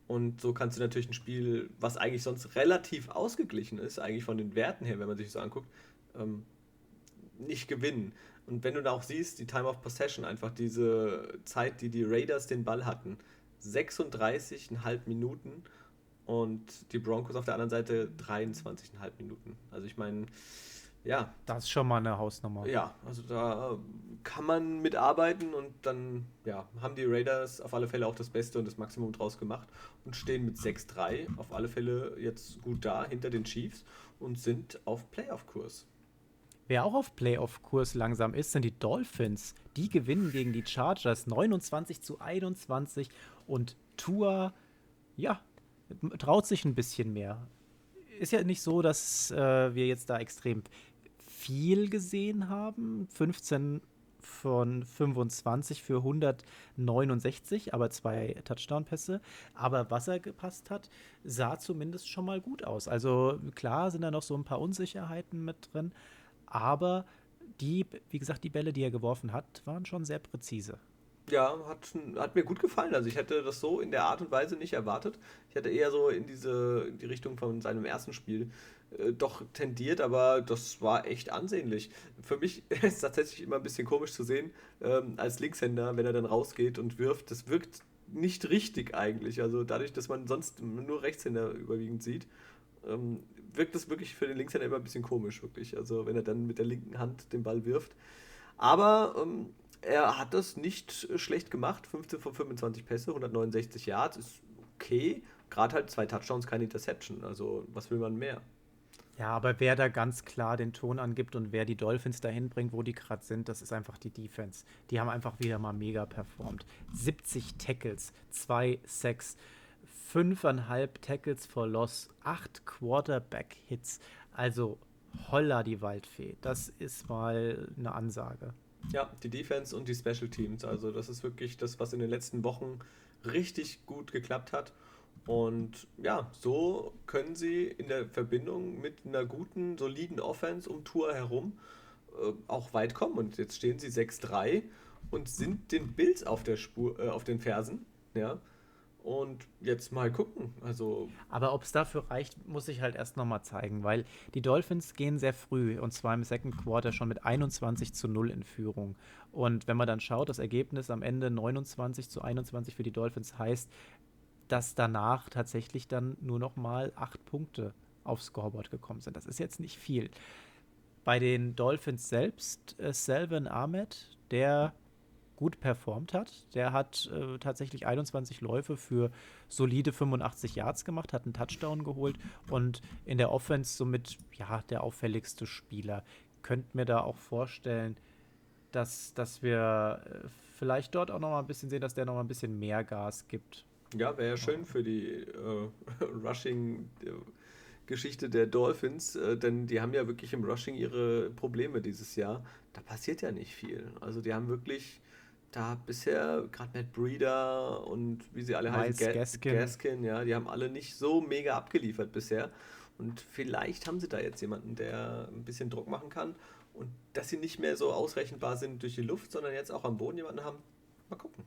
Und so kannst du natürlich ein Spiel, was eigentlich sonst relativ ausgeglichen ist, eigentlich von den Werten her, wenn man sich das so anguckt, ähm, nicht gewinnen. Und wenn du da auch siehst, die Time of Possession, einfach diese Zeit, die die Raiders den Ball hatten, 36,5 Minuten und die Broncos auf der anderen Seite 23,5 Minuten. Also ich meine, ja. Das ist schon mal eine Hausnummer. Ja, also da kann man mitarbeiten und dann ja, haben die Raiders auf alle Fälle auch das Beste und das Maximum draus gemacht und stehen mit 6-3 auf alle Fälle jetzt gut da hinter den Chiefs und sind auf Playoff-Kurs. Wer auch auf Playoff-Kurs langsam ist, sind die Dolphins. Die gewinnen gegen die Chargers 29 zu 21 und Tour, ja, traut sich ein bisschen mehr. Ist ja nicht so, dass äh, wir jetzt da extrem viel gesehen haben. 15 von 25 für 169, aber zwei Touchdown-Pässe. Aber was er gepasst hat, sah zumindest schon mal gut aus. Also klar sind da noch so ein paar Unsicherheiten mit drin, aber die, wie gesagt, die Bälle, die er geworfen hat, waren schon sehr präzise. Ja, hat, hat mir gut gefallen. Also ich hätte das so in der Art und Weise nicht erwartet. Ich hätte eher so in diese in die Richtung von seinem ersten Spiel doch tendiert, aber das war echt ansehnlich. Für mich ist es tatsächlich immer ein bisschen komisch zu sehen, ähm, als Linkshänder, wenn er dann rausgeht und wirft. Das wirkt nicht richtig eigentlich. Also dadurch, dass man sonst nur Rechtshänder überwiegend sieht, ähm, wirkt das wirklich für den Linkshänder immer ein bisschen komisch, wirklich. Also wenn er dann mit der linken Hand den Ball wirft. Aber ähm, er hat das nicht schlecht gemacht. 15 von 25 Pässe, 169 Yards, ist okay. Gerade halt zwei Touchdowns, keine Interception. Also was will man mehr? Ja, aber wer da ganz klar den Ton angibt und wer die Dolphins dahin bringt, wo die gerade sind, das ist einfach die Defense. Die haben einfach wieder mal mega performt. 70 Tackles, 2 Sacks, 5,5 Tackles for Loss, 8 Quarterback-Hits. Also holla die Waldfee. Das ist mal eine Ansage. Ja, die Defense und die Special Teams. Also das ist wirklich das, was in den letzten Wochen richtig gut geklappt hat. Und ja, so können sie in der Verbindung mit einer guten, soliden Offense um Tour herum äh, auch weit kommen. Und jetzt stehen sie 6-3 und sind den Bills auf der Spur, äh, auf den Fersen. Ja. Und jetzt mal gucken. Also Aber ob es dafür reicht, muss ich halt erst nochmal zeigen, weil die Dolphins gehen sehr früh und zwar im Second Quarter schon mit 21 zu 0 in Führung. Und wenn man dann schaut, das Ergebnis am Ende 29 zu 21 für die Dolphins heißt, dass danach tatsächlich dann nur noch mal acht Punkte aufs Scoreboard gekommen sind. Das ist jetzt nicht viel. Bei den Dolphins selbst, äh, Selvin Ahmed, der gut performt hat. Der hat äh, tatsächlich 21 Läufe für solide 85 Yards gemacht, hat einen Touchdown geholt und in der Offense somit ja der auffälligste Spieler. Könnt mir da auch vorstellen, dass, dass wir äh, vielleicht dort auch noch mal ein bisschen sehen, dass der noch mal ein bisschen mehr Gas gibt. Ja, wäre ja schön für die äh, Rushing. Geschichte der Dolphins, äh, denn die haben ja wirklich im Rushing ihre Probleme dieses Jahr. Da passiert ja nicht viel. Also die haben wirklich da bisher, gerade Matt Breeder und wie sie alle Miles heißen, Ga Gaskin. Gaskin, ja, die haben alle nicht so mega abgeliefert bisher. Und vielleicht haben sie da jetzt jemanden, der ein bisschen Druck machen kann und dass sie nicht mehr so ausrechenbar sind durch die Luft, sondern jetzt auch am Boden jemanden haben. Mal gucken.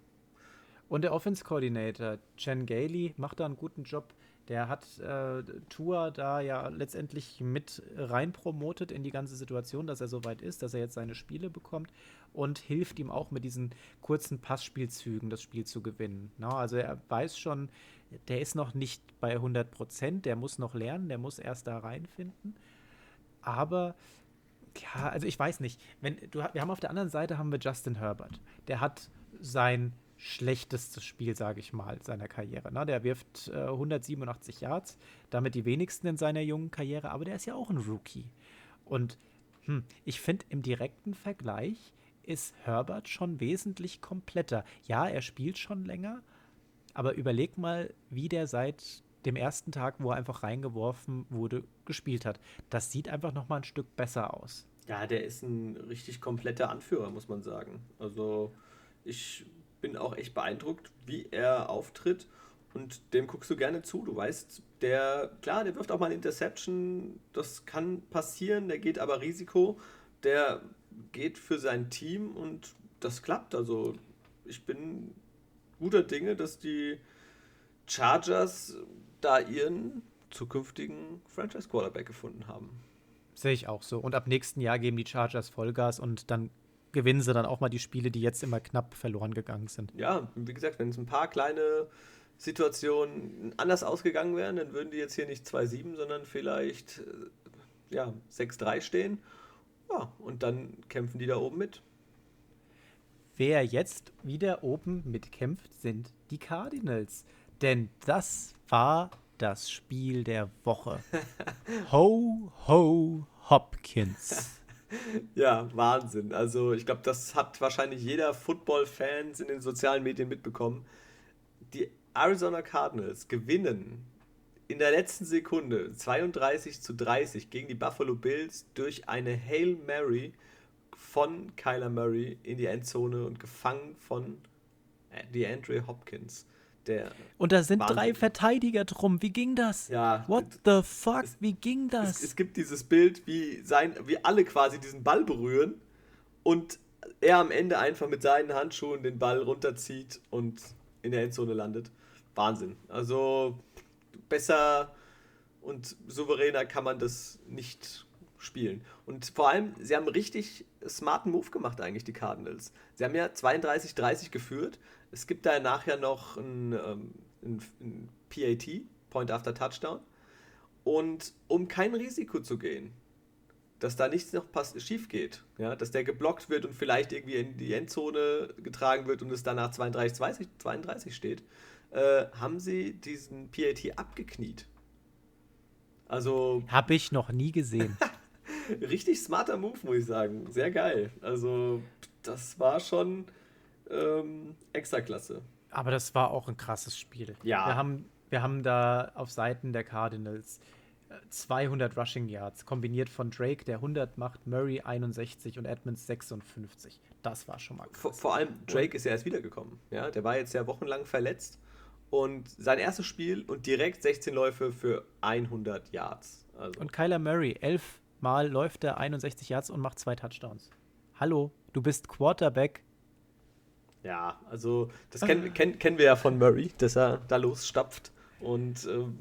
Und der Offense Coordinator, Chen Gailey, macht da einen guten Job. Der hat äh, Tour da ja letztendlich mit rein promotet in die ganze Situation, dass er so weit ist, dass er jetzt seine Spiele bekommt und hilft ihm auch mit diesen kurzen Passspielzügen das Spiel zu gewinnen. Na, also er weiß schon, der ist noch nicht bei 100 Prozent, der muss noch lernen, der muss erst da reinfinden. Aber ja, also ich weiß nicht. Wenn du, wir haben auf der anderen Seite haben wir Justin Herbert. Der hat sein schlechtestes Spiel, sage ich mal, seiner Karriere. Ne? Der wirft äh, 187 Yards, damit die wenigsten in seiner jungen Karriere, aber der ist ja auch ein Rookie. Und hm, ich finde, im direkten Vergleich ist Herbert schon wesentlich kompletter. Ja, er spielt schon länger, aber überleg mal, wie der seit dem ersten Tag, wo er einfach reingeworfen wurde, gespielt hat. Das sieht einfach noch mal ein Stück besser aus. Ja, der ist ein richtig kompletter Anführer, muss man sagen. Also ich bin auch echt beeindruckt, wie er auftritt. Und dem guckst du gerne zu. Du weißt, der, klar, der wirft auch mal eine Interception. Das kann passieren. Der geht aber Risiko. Der geht für sein Team und das klappt. Also, ich bin guter Dinge, dass die Chargers da ihren zukünftigen Franchise Quarterback gefunden haben. Sehe ich auch so. Und ab nächsten Jahr geben die Chargers Vollgas und dann gewinnen sie dann auch mal die Spiele, die jetzt immer knapp verloren gegangen sind. Ja, wie gesagt, wenn es ein paar kleine Situationen anders ausgegangen wären, dann würden die jetzt hier nicht 2-7, sondern vielleicht äh, ja, 6-3 stehen. Ja, und dann kämpfen die da oben mit. Wer jetzt wieder oben mitkämpft, sind die Cardinals. Denn das war das Spiel der Woche. ho, ho, Hopkins. ja, Wahnsinn. Also ich glaube, das hat wahrscheinlich jeder Football-Fan in den sozialen Medien mitbekommen. Die Arizona Cardinals gewinnen in der letzten Sekunde 32 zu 30 gegen die Buffalo Bills durch eine Hail Mary von Kyler Murray in die Endzone und gefangen von DeAndre Hopkins. Der und da sind Wahnsinn. drei Verteidiger drum. Wie ging das? Ja. What the fuck? Es, wie ging das? Es, es, gibt dieses Bild, wie, sein, wie alle quasi diesen Ball berühren und er am Ende einfach mit seinen Handschuhen den Ball runterzieht und in der Endzone landet. Wahnsinn. Also besser und souveräner kann man das nicht spielen. Und vor allem, sie haben richtig smarten Move gemacht eigentlich, die Cardinals. Sie haben ja 32-30 geführt. Es gibt da nachher noch ein, ähm, ein, ein PAT, Point After Touchdown. Und um kein Risiko zu gehen, dass da nichts noch schief geht, ja, dass der geblockt wird und vielleicht irgendwie in die Endzone getragen wird und es danach 32, 32 steht, äh, haben sie diesen PAT abgekniet. Also. Habe ich noch nie gesehen. richtig smarter Move, muss ich sagen. Sehr geil. Also, das war schon ähm, extra klasse. Aber das war auch ein krasses Spiel. Ja. Wir haben, wir haben da auf Seiten der Cardinals 200 äh, Rushing Yards, kombiniert von Drake, der 100 macht, Murray 61 und Edmonds 56. Das war schon mal krass. Vor, vor allem Drake ist ja erst wiedergekommen. Ja, der war jetzt ja wochenlang verletzt und sein erstes Spiel und direkt 16 Läufe für 100 Yards. Also. Und Kyler Murray, 11 Mal läuft er 61 Yards und macht zwei Touchdowns. Hallo, du bist Quarterback. Ja, also das kennen, kenn, kennen wir ja von Murray, dass er da losstapft. Und ähm,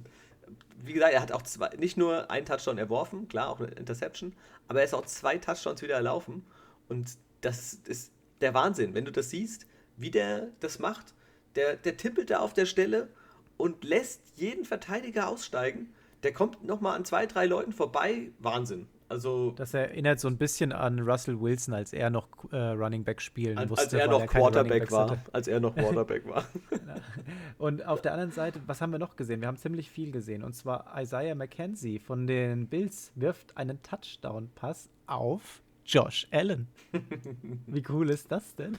wie gesagt, er hat auch zwei, nicht nur einen Touchdown erworfen, klar, auch eine Interception, aber er ist auch zwei Touchdowns wieder erlaufen. Und das ist der Wahnsinn, wenn du das siehst, wie der das macht der, der tippelt da auf der Stelle und lässt jeden Verteidiger aussteigen. Der kommt nochmal an zwei, drei Leuten vorbei. Wahnsinn. Also, das erinnert so ein bisschen an Russell Wilson, als er noch äh, Running Back spielen als, musste. Als er noch er Quarterback war. Hatte. Als er noch Quarterback war. Und auf der anderen Seite, was haben wir noch gesehen? Wir haben ziemlich viel gesehen. Und zwar Isaiah McKenzie von den Bills wirft einen Touchdown-Pass auf Josh Allen. Wie cool ist das denn?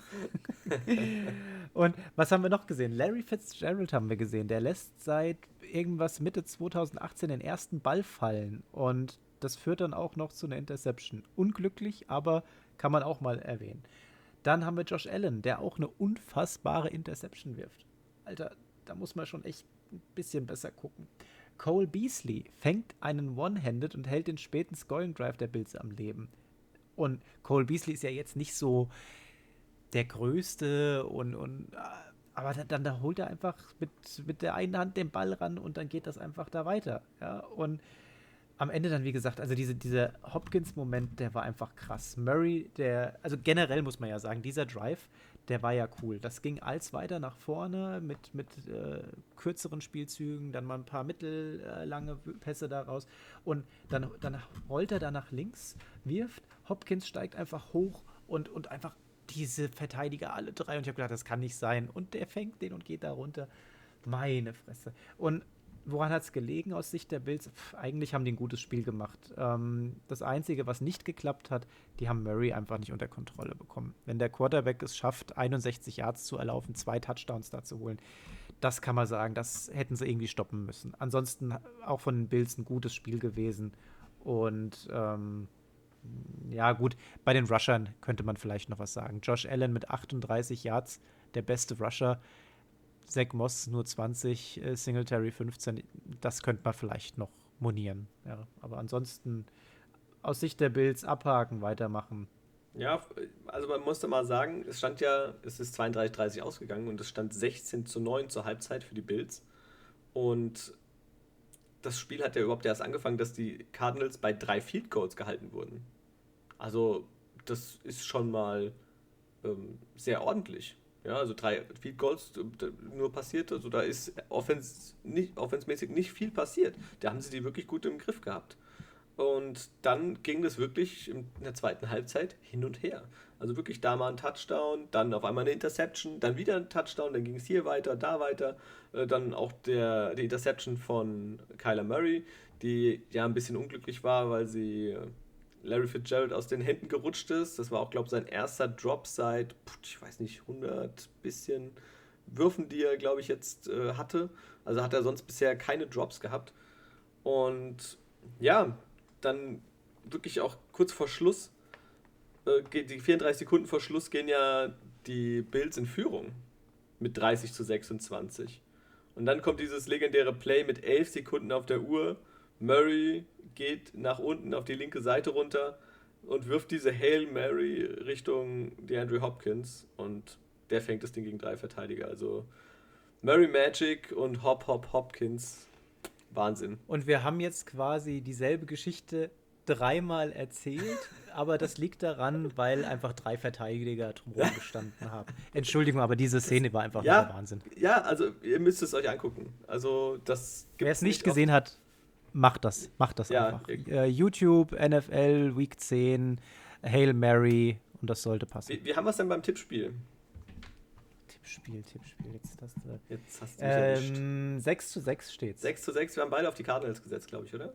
und was haben wir noch gesehen? Larry Fitzgerald haben wir gesehen. Der lässt seit irgendwas Mitte 2018 den ersten Ball fallen. Und das führt dann auch noch zu einer Interception. Unglücklich, aber kann man auch mal erwähnen. Dann haben wir Josh Allen, der auch eine unfassbare Interception wirft. Alter, da muss man schon echt ein bisschen besser gucken. Cole Beasley fängt einen One-Handed und hält den späten Scoring Drive der Bills am Leben. Und Cole Beasley ist ja jetzt nicht so der Größte und, und aber dann, dann da holt er einfach mit, mit der einen Hand den Ball ran und dann geht das einfach da weiter. Ja, und am Ende dann, wie gesagt, also diese, dieser Hopkins-Moment, der war einfach krass. Murray, der, also generell muss man ja sagen, dieser Drive, der war ja cool. Das ging als weiter nach vorne mit, mit äh, kürzeren Spielzügen, dann mal ein paar mittellange Pässe daraus und dann, dann rollt er da nach links, wirft, Hopkins steigt einfach hoch und, und einfach diese Verteidiger alle drei und ich habe gedacht, das kann nicht sein und der fängt den und geht da runter. Meine Fresse. Und woran hat es gelegen aus Sicht der Bills? Pff, eigentlich haben die ein gutes Spiel gemacht. Ähm, das Einzige, was nicht geklappt hat, die haben Murray einfach nicht unter Kontrolle bekommen. Wenn der Quarterback es schafft, 61 Yards zu erlaufen, zwei Touchdowns da zu holen, das kann man sagen, das hätten sie irgendwie stoppen müssen. Ansonsten auch von den Bills ein gutes Spiel gewesen. Und ähm, ja, gut, bei den Rushern könnte man vielleicht noch was sagen. Josh Allen mit 38 Yards, der beste Rusher. Zach Moss nur 20, äh, Singletary 15, das könnte man vielleicht noch monieren. Ja, aber ansonsten aus Sicht der Bills abhaken, weitermachen. Ja, also man musste mal sagen, es stand ja, es ist 32-30 ausgegangen und es stand 16 zu 9 zur Halbzeit für die Bills. Und das Spiel hat ja überhaupt erst angefangen, dass die Cardinals bei drei Field Goals gehalten wurden. Also, das ist schon mal ähm, sehr ordentlich. Ja, also drei Field Goals nur passiert, also da ist offens nicht, nicht viel passiert. Da haben sie die wirklich gut im Griff gehabt. Und dann ging das wirklich in der zweiten Halbzeit hin und her. Also wirklich da mal ein Touchdown, dann auf einmal eine Interception, dann wieder ein Touchdown, dann ging es hier weiter, da weiter. Äh, dann auch der, die Interception von Kyler Murray, die ja ein bisschen unglücklich war, weil sie äh, Larry Fitzgerald aus den Händen gerutscht ist. Das war auch, glaube ich, sein erster Drop seit, ich weiß nicht, 100 bisschen Würfen, die er, glaube ich, jetzt äh, hatte. Also hat er sonst bisher keine Drops gehabt. Und ja, dann wirklich auch kurz vor Schluss, äh, die 34 Sekunden vor Schluss gehen ja die Bills in Führung mit 30 zu 26. Und dann kommt dieses legendäre Play mit 11 Sekunden auf der Uhr. Murray geht nach unten auf die linke Seite runter und wirft diese Hail Mary Richtung DeAndre Hopkins und der fängt das Ding gegen drei Verteidiger. Also Murray Magic und Hop Hop Hopkins. Wahnsinn. Und wir haben jetzt quasi dieselbe Geschichte dreimal erzählt, aber das liegt daran, weil einfach drei Verteidiger drumherum gestanden haben. Entschuldigung, aber diese Szene war einfach ja, Wahnsinn. Ja, also ihr müsst es euch angucken. Also das Wer es nicht gesehen hat, macht das. Macht das ja, einfach. Äh, YouTube, NFL, Week 10, Hail Mary und das sollte passen. Wie, wie haben wir es denn beim Tippspiel? Tippspiel, Tippspiel. Jetzt hast du, Jetzt hast du ähm, 6 zu 6 steht 6 zu 6, wir haben beide auf die Cardinals gesetzt, glaube ich, oder?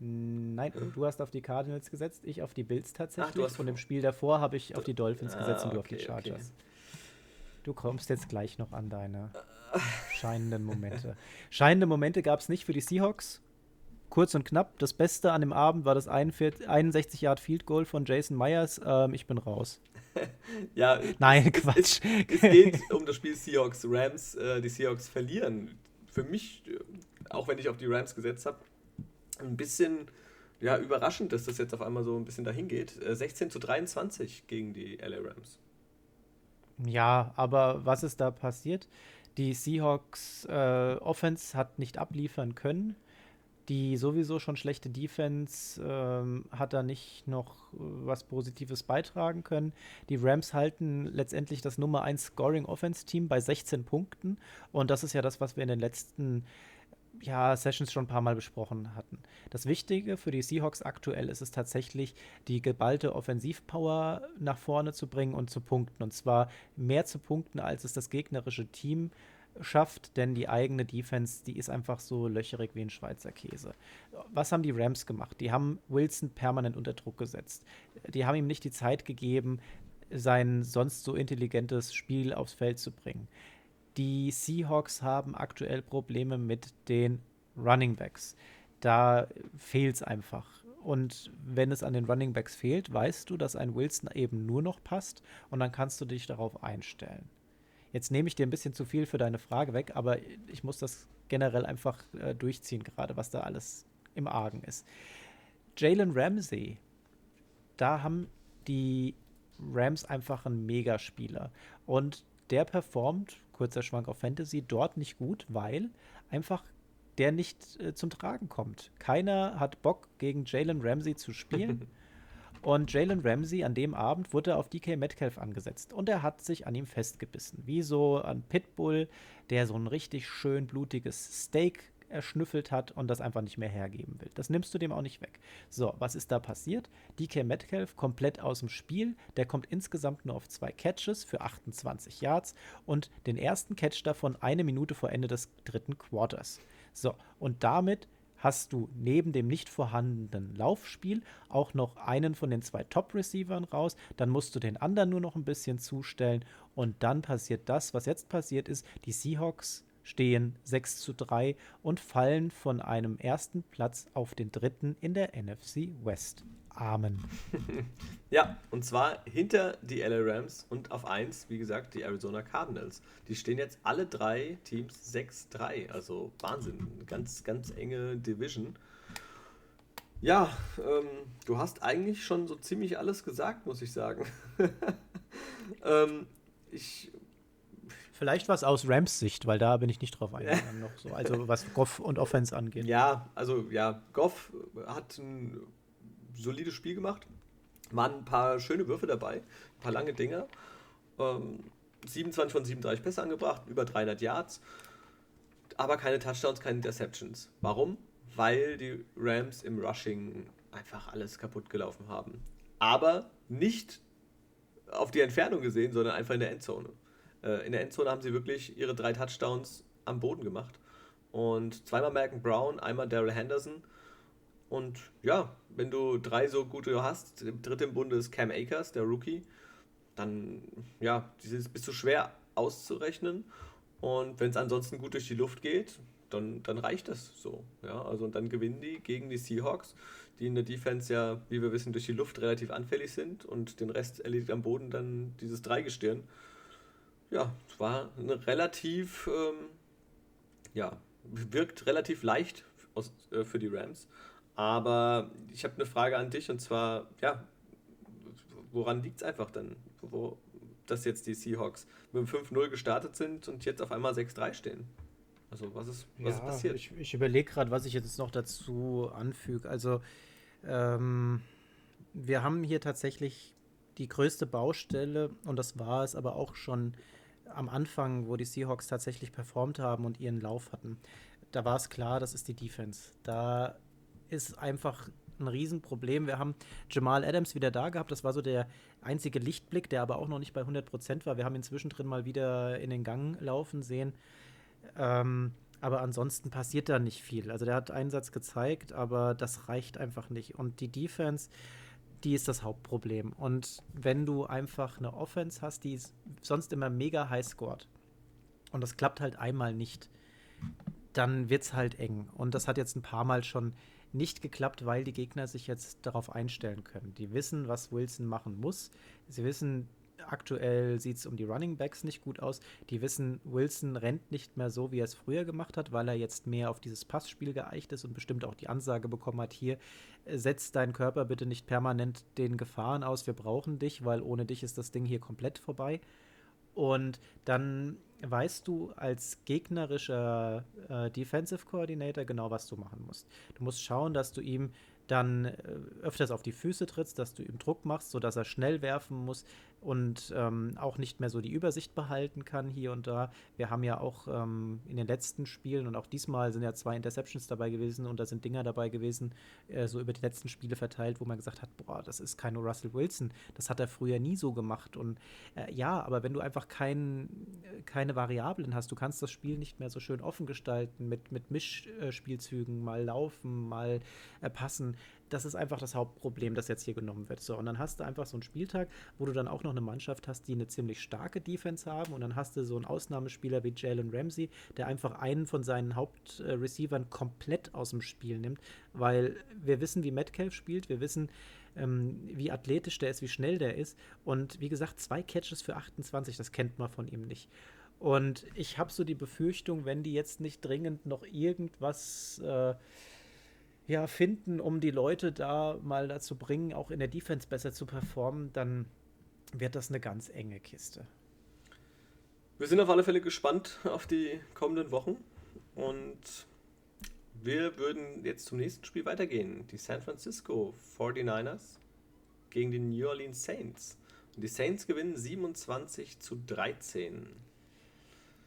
Nein, du hast auf die Cardinals gesetzt, ich auf die Bills tatsächlich. Ach, du hast Von dem Spiel davor habe ich auf die Dolphins ah, gesetzt und du okay, auf die Chargers. Okay. Du kommst jetzt gleich noch an deine scheinenden Momente. Scheinende Momente gab es nicht für die Seahawks. Kurz und knapp, das Beste an dem Abend war das 61 Yard Field Goal von Jason Myers. Ähm, ich bin raus. ja, nein, Quatsch. Es, es, geht um das Spiel Seahawks Rams. Äh, die Seahawks verlieren. Für mich, äh, auch wenn ich auf die Rams gesetzt habe, ein bisschen ja, überraschend, dass das jetzt auf einmal so ein bisschen dahin geht. 16 äh, zu 23 gegen die LA Rams. Ja, aber was ist da passiert? Die Seahawks äh, Offense hat nicht abliefern können. Die sowieso schon schlechte Defense ähm, hat da nicht noch äh, was Positives beitragen können. Die Rams halten letztendlich das Nummer 1 Scoring Offense Team bei 16 Punkten. Und das ist ja das, was wir in den letzten ja, Sessions schon ein paar Mal besprochen hatten. Das Wichtige für die Seahawks aktuell ist es tatsächlich, die geballte Offensivpower nach vorne zu bringen und zu punkten. Und zwar mehr zu punkten, als es das gegnerische Team schafft, denn die eigene Defense, die ist einfach so löcherig wie ein Schweizer Käse. Was haben die Rams gemacht? Die haben Wilson permanent unter Druck gesetzt. Die haben ihm nicht die Zeit gegeben, sein sonst so intelligentes Spiel aufs Feld zu bringen. Die Seahawks haben aktuell Probleme mit den Running Backs. Da fehlt es einfach. Und wenn es an den Running Backs fehlt, weißt du, dass ein Wilson eben nur noch passt und dann kannst du dich darauf einstellen. Jetzt nehme ich dir ein bisschen zu viel für deine Frage weg, aber ich muss das generell einfach äh, durchziehen, gerade was da alles im Argen ist. Jalen Ramsey, da haben die Rams einfach einen Megaspieler. Und der performt kurzer Schwank auf Fantasy, dort nicht gut, weil einfach der nicht äh, zum Tragen kommt. Keiner hat Bock, gegen Jalen Ramsey zu spielen. Und Jalen Ramsey an dem Abend wurde auf DK Metcalf angesetzt und er hat sich an ihm festgebissen. Wie so ein Pitbull, der so ein richtig schön blutiges Steak erschnüffelt hat und das einfach nicht mehr hergeben will. Das nimmst du dem auch nicht weg. So, was ist da passiert? DK Metcalf komplett aus dem Spiel. Der kommt insgesamt nur auf zwei Catches für 28 Yards und den ersten Catch davon eine Minute vor Ende des dritten Quarters. So, und damit hast du neben dem nicht vorhandenen Laufspiel auch noch einen von den zwei Top-Receivern raus. Dann musst du den anderen nur noch ein bisschen zustellen. Und dann passiert das, was jetzt passiert ist. Die Seahawks stehen 6 zu 3 und fallen von einem ersten Platz auf den dritten in der NFC West. Amen. ja, und zwar hinter die LA Rams und auf 1, wie gesagt, die Arizona Cardinals. Die stehen jetzt alle drei Teams 6-3. Also Wahnsinn. Ganz, ganz enge Division. Ja, ähm, du hast eigentlich schon so ziemlich alles gesagt, muss ich sagen. ähm, ich Vielleicht was aus Rams Sicht, weil da bin ich nicht drauf eingegangen noch so. Also was Goff und Offense angeht. Ja, also ja, Goff hat ein solides Spiel gemacht. Waren ein paar schöne Würfe dabei, ein paar lange Dinger. Ähm, 27 von 37 Pässe angebracht, über 300 Yards. Aber keine Touchdowns, keine Interceptions. Warum? Weil die Rams im Rushing einfach alles kaputt gelaufen haben. Aber nicht auf die Entfernung gesehen, sondern einfach in der Endzone. Äh, in der Endzone haben sie wirklich ihre drei Touchdowns am Boden gemacht. Und zweimal Malcolm Brown, einmal Daryl Henderson. Und ja, wenn du drei so gute hast, im Bunde ist Cam Akers, der Rookie, dann ja, bist du schwer auszurechnen. Und wenn es ansonsten gut durch die Luft geht, dann, dann reicht das so. Ja, also und dann gewinnen die gegen die Seahawks, die in der Defense ja, wie wir wissen, durch die Luft relativ anfällig sind und den Rest erledigt am Boden dann dieses Dreigestirn. Ja, es war eine relativ, ähm, ja, wirkt relativ leicht aus, äh, für die Rams. Aber ich habe eine Frage an dich und zwar, ja, woran liegt es einfach dann, wo, dass jetzt die Seahawks mit dem 5-0 gestartet sind und jetzt auf einmal 6-3 stehen? Also was ist, was ja, ist passiert? Ich, ich überlege gerade, was ich jetzt noch dazu anfüge. Also ähm, wir haben hier tatsächlich die größte Baustelle und das war es aber auch schon am Anfang, wo die Seahawks tatsächlich performt haben und ihren Lauf hatten. Da war es klar, das ist die Defense. Da ist einfach ein Riesenproblem. Wir haben Jamal Adams wieder da gehabt. Das war so der einzige Lichtblick, der aber auch noch nicht bei 100% war. Wir haben ihn zwischendrin mal wieder in den Gang laufen sehen. Ähm, aber ansonsten passiert da nicht viel. Also der hat Einsatz gezeigt, aber das reicht einfach nicht. Und die Defense, die ist das Hauptproblem. Und wenn du einfach eine Offense hast, die sonst immer mega high scored und das klappt halt einmal nicht, dann wird es halt eng. Und das hat jetzt ein paar Mal schon nicht geklappt, weil die Gegner sich jetzt darauf einstellen können. Die wissen, was Wilson machen muss. Sie wissen, aktuell sieht es um die Running Backs nicht gut aus. Die wissen, Wilson rennt nicht mehr so, wie er es früher gemacht hat, weil er jetzt mehr auf dieses Passspiel geeicht ist und bestimmt auch die Ansage bekommen hat, hier, äh, setz deinen Körper bitte nicht permanent den Gefahren aus, wir brauchen dich, weil ohne dich ist das Ding hier komplett vorbei. Und dann weißt du als gegnerischer äh, Defensive Coordinator genau, was du machen musst. Du musst schauen, dass du ihm dann äh, öfters auf die Füße trittst, dass du ihm Druck machst, sodass er schnell werfen muss und ähm, auch nicht mehr so die Übersicht behalten kann hier und da. Wir haben ja auch ähm, in den letzten Spielen und auch diesmal sind ja zwei Interceptions dabei gewesen und da sind Dinger dabei gewesen, äh, so über die letzten Spiele verteilt, wo man gesagt hat, boah, das ist kein Russell Wilson, das hat er früher nie so gemacht und äh, ja, aber wenn du einfach kein, keine Variablen hast, du kannst das Spiel nicht mehr so schön offen gestalten mit, mit Mischspielzügen, mal laufen, mal äh, passen, das ist einfach das Hauptproblem, das jetzt hier genommen wird. So, und dann hast du einfach so einen Spieltag, wo du dann auch noch eine Mannschaft hast, die eine ziemlich starke Defense haben. Und dann hast du so einen Ausnahmespieler wie Jalen Ramsey, der einfach einen von seinen Hauptreceivern komplett aus dem Spiel nimmt, weil wir wissen, wie Metcalf spielt, wir wissen, ähm, wie athletisch der ist, wie schnell der ist. Und wie gesagt, zwei Catches für 28, das kennt man von ihm nicht. Und ich habe so die Befürchtung, wenn die jetzt nicht dringend noch irgendwas äh, ja, finden, um die Leute da mal dazu bringen, auch in der Defense besser zu performen, dann wird das eine ganz enge Kiste. Wir sind auf alle Fälle gespannt auf die kommenden Wochen und wir würden jetzt zum nächsten Spiel weitergehen. Die San Francisco 49ers gegen die New Orleans Saints. Und die Saints gewinnen 27 zu 13.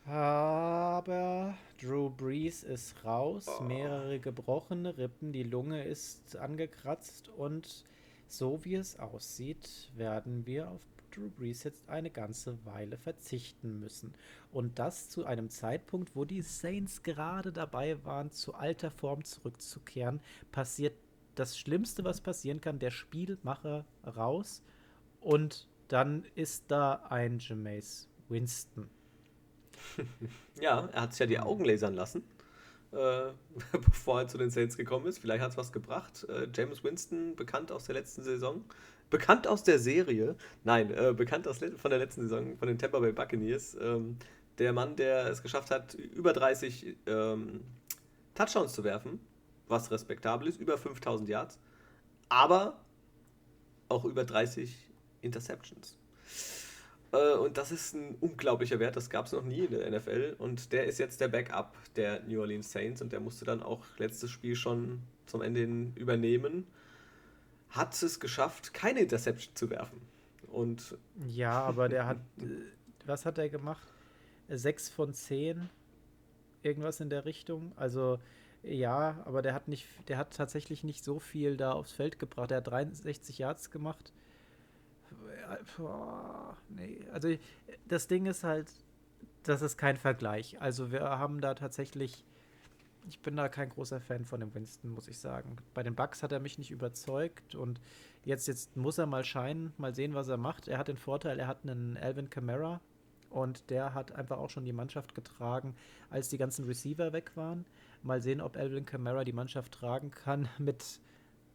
Aber Drew Brees ist raus, oh. mehrere gebrochene Rippen, die Lunge ist angekratzt und so wie es aussieht, werden wir auf Drew Brees jetzt eine ganze Weile verzichten müssen. Und das zu einem Zeitpunkt, wo die Saints gerade dabei waren, zu alter Form zurückzukehren, passiert das Schlimmste, was passieren kann, der Spielmacher raus und dann ist da ein Jameis Winston. ja, er hat sich ja die Augen lasern lassen, äh, bevor er zu den Saints gekommen ist. Vielleicht hat es was gebracht. Äh, James Winston, bekannt aus der letzten Saison. Bekannt aus der Serie. Nein, äh, bekannt aus, von der letzten Saison, von den Tampa Bay Buccaneers. Ähm, der Mann, der es geschafft hat, über 30 ähm, Touchdowns zu werfen, was respektabel ist, über 5000 Yards, aber auch über 30 Interceptions. Äh, und das ist ein unglaublicher Wert, das gab es noch nie in der NFL. Und der ist jetzt der Backup der New Orleans Saints und der musste dann auch letztes Spiel schon zum Ende hin übernehmen. Hat es geschafft, keine Interception zu werfen. Und ja, aber der hat, was hat er gemacht? Sechs von zehn, irgendwas in der Richtung. Also ja, aber der hat nicht, der hat tatsächlich nicht so viel da aufs Feld gebracht. Er hat 63 Yards gemacht boah, nee. Also das Ding ist halt, das ist kein Vergleich. Also wir haben da tatsächlich, ich bin da kein großer Fan von dem Winston, muss ich sagen. Bei den Bucks hat er mich nicht überzeugt und jetzt, jetzt muss er mal scheinen, mal sehen, was er macht. Er hat den Vorteil, er hat einen Alvin Kamara Und der hat einfach auch schon die Mannschaft getragen, als die ganzen Receiver weg waren. Mal sehen, ob Alvin Kamara die Mannschaft tragen kann mit,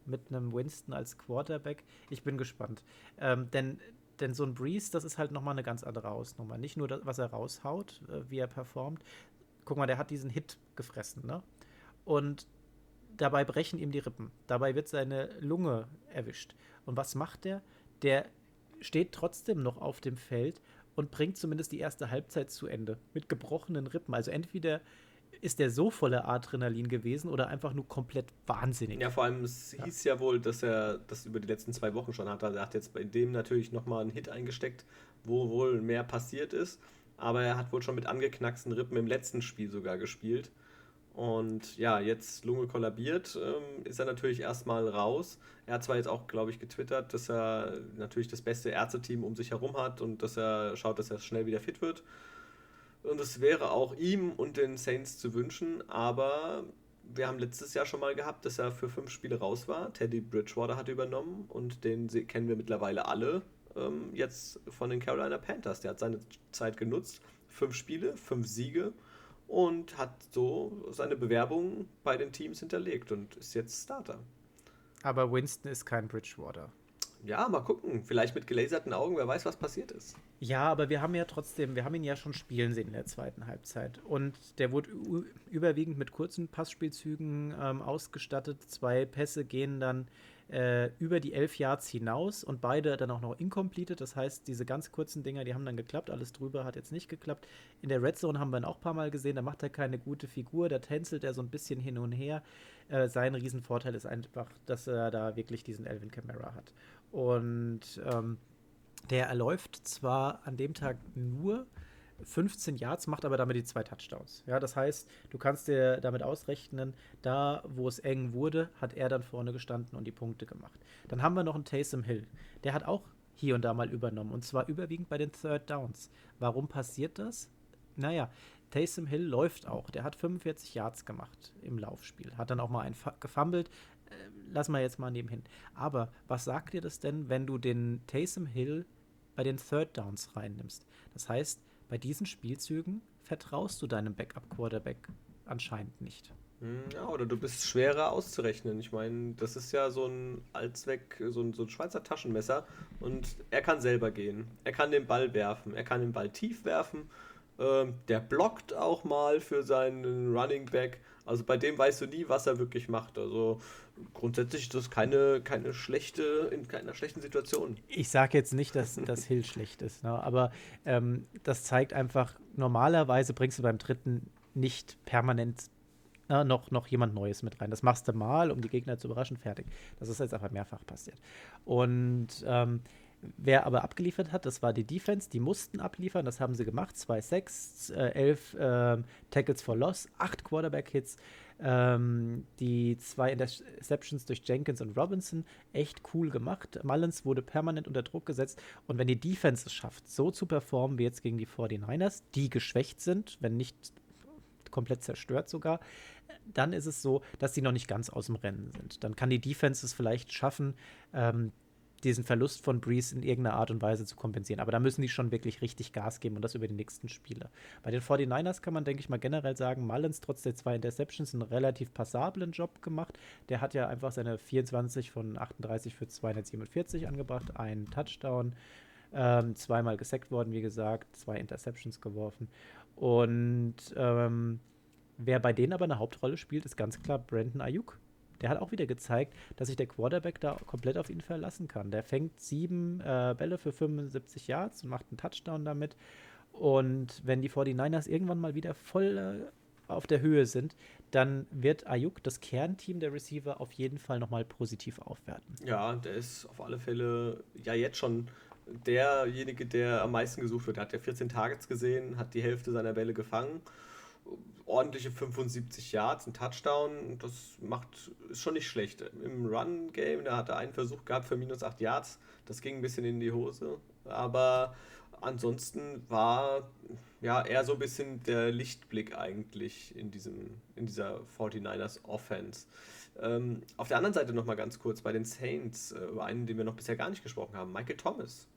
mit einem Winston als Quarterback. Ich bin gespannt. Ähm, denn, denn so ein Breeze, das ist halt nochmal eine ganz andere Ausnummer. Nicht nur, das, was er raushaut, äh, wie er performt. Guck mal, der hat diesen Hit gefressen, ne? Und dabei brechen ihm die Rippen. Dabei wird seine Lunge erwischt. Und was macht der? Der steht trotzdem noch auf dem Feld und bringt zumindest die erste Halbzeit zu Ende mit gebrochenen Rippen. Also entweder ist der so voller Adrenalin gewesen oder einfach nur komplett wahnsinnig. Ja, vor allem, es ja. hieß ja wohl, dass er das über die letzten zwei Wochen schon hat. Also er hat jetzt bei dem natürlich nochmal einen Hit eingesteckt, wo wohl mehr passiert ist. Aber er hat wohl schon mit angeknacksten Rippen im letzten Spiel sogar gespielt. Und ja, jetzt Lunge kollabiert, ähm, ist er natürlich erstmal raus. Er hat zwar jetzt auch, glaube ich, getwittert, dass er natürlich das beste Ärzteteam um sich herum hat und dass er schaut, dass er schnell wieder fit wird. Und es wäre auch ihm und den Saints zu wünschen, aber wir haben letztes Jahr schon mal gehabt, dass er für fünf Spiele raus war. Teddy Bridgewater hat übernommen und den kennen wir mittlerweile alle ähm, jetzt von den Carolina Panthers. Der hat seine Zeit genutzt. Fünf Spiele, fünf Siege und hat so seine Bewerbung bei den Teams hinterlegt und ist jetzt Starter. Aber Winston ist kein Bridgewater. Ja, mal gucken. Vielleicht mit gelaserten Augen, wer weiß, was passiert ist. Ja, aber wir haben ja trotzdem, wir haben ihn ja schon spielen sehen in der zweiten Halbzeit. Und der wurde überwiegend mit kurzen Passspielzügen ähm, ausgestattet. Zwei Pässe gehen dann äh, über die elf Yards hinaus und beide dann auch noch incompleted. Das heißt, diese ganz kurzen Dinger, die haben dann geklappt. Alles drüber hat jetzt nicht geklappt. In der Red Zone haben wir ihn auch ein paar Mal gesehen. Da macht er keine gute Figur. Da tänzelt er so ein bisschen hin und her. Äh, sein Riesenvorteil ist einfach, dass er da wirklich diesen Elvin Kamara hat. Und ähm, der erläuft zwar an dem Tag nur 15 Yards, macht aber damit die zwei Touchdowns. Ja, das heißt, du kannst dir damit ausrechnen, da wo es eng wurde, hat er dann vorne gestanden und die Punkte gemacht. Dann haben wir noch einen Taysom Hill. Der hat auch hier und da mal übernommen und zwar überwiegend bei den Third Downs. Warum passiert das? Naja, Taysom Hill läuft auch. Der hat 45 Yards gemacht im Laufspiel. Hat dann auch mal einen gefummelt. Lass mal jetzt mal nebenhin. Aber was sagt dir das denn, wenn du den Taysom Hill bei den Third Downs reinnimmst? Das heißt, bei diesen Spielzügen vertraust du deinem Backup-Quarterback anscheinend nicht. Hm, ja, oder du bist schwerer auszurechnen. Ich meine, das ist ja so ein Allzweck, so ein, so ein Schweizer Taschenmesser und er kann selber gehen. Er kann den Ball werfen. Er kann den Ball tief werfen. Ähm, der blockt auch mal für seinen Running Back. Also bei dem weißt du nie, was er wirklich macht. Also grundsätzlich ist das keine, keine schlechte, in keiner schlechten Situation. Ich sage jetzt nicht, dass das Hill schlecht ist, ne? aber ähm, das zeigt einfach, normalerweise bringst du beim dritten nicht permanent na, noch, noch jemand Neues mit rein. Das machst du mal, um die Gegner zu überraschen, fertig. Das ist jetzt einfach mehrfach passiert. Und ähm, Wer aber abgeliefert hat, das war die Defense. Die mussten abliefern, das haben sie gemacht. Zwei Sacks, äh, elf äh, Tackles for Loss, acht Quarterback-Hits, ähm, die zwei Interceptions durch Jenkins und Robinson. Echt cool gemacht. Mullins wurde permanent unter Druck gesetzt. Und wenn die Defense es schafft, so zu performen wie jetzt gegen die 49ers, die geschwächt sind, wenn nicht komplett zerstört sogar, dann ist es so, dass sie noch nicht ganz aus dem Rennen sind. Dann kann die Defense es vielleicht schaffen, ähm, diesen Verlust von Breeze in irgendeiner Art und Weise zu kompensieren. Aber da müssen die schon wirklich richtig Gas geben und das über die nächsten Spiele. Bei den 49ers kann man, denke ich mal, generell sagen, Mullins trotz der zwei Interceptions einen relativ passablen Job gemacht. Der hat ja einfach seine 24 von 38 für 247 angebracht, einen Touchdown, ähm, zweimal gesackt worden, wie gesagt, zwei Interceptions geworfen. Und ähm, wer bei denen aber eine Hauptrolle spielt, ist ganz klar Brandon Ayuk der hat auch wieder gezeigt, dass sich der Quarterback da komplett auf ihn verlassen kann. Der fängt sieben äh, Bälle für 75 Yards und macht einen Touchdown damit. Und wenn die 49ers irgendwann mal wieder voll äh, auf der Höhe sind, dann wird Ayuk, das Kernteam der Receiver, auf jeden Fall nochmal positiv aufwerten. Ja, der ist auf alle Fälle ja jetzt schon derjenige, der am meisten gesucht wird. Er hat ja 14 Targets gesehen, hat die Hälfte seiner Bälle gefangen ordentliche 75 Yards, ein Touchdown, das macht, ist schon nicht schlecht. Im Run-Game, da hat er einen Versuch gehabt für minus 8 Yards, das ging ein bisschen in die Hose, aber ansonsten war ja eher so ein bisschen der Lichtblick eigentlich in, diesem, in dieser 49ers Offense. Ähm, auf der anderen Seite nochmal ganz kurz bei den Saints, äh, über einen, den wir noch bisher gar nicht gesprochen haben, Michael Thomas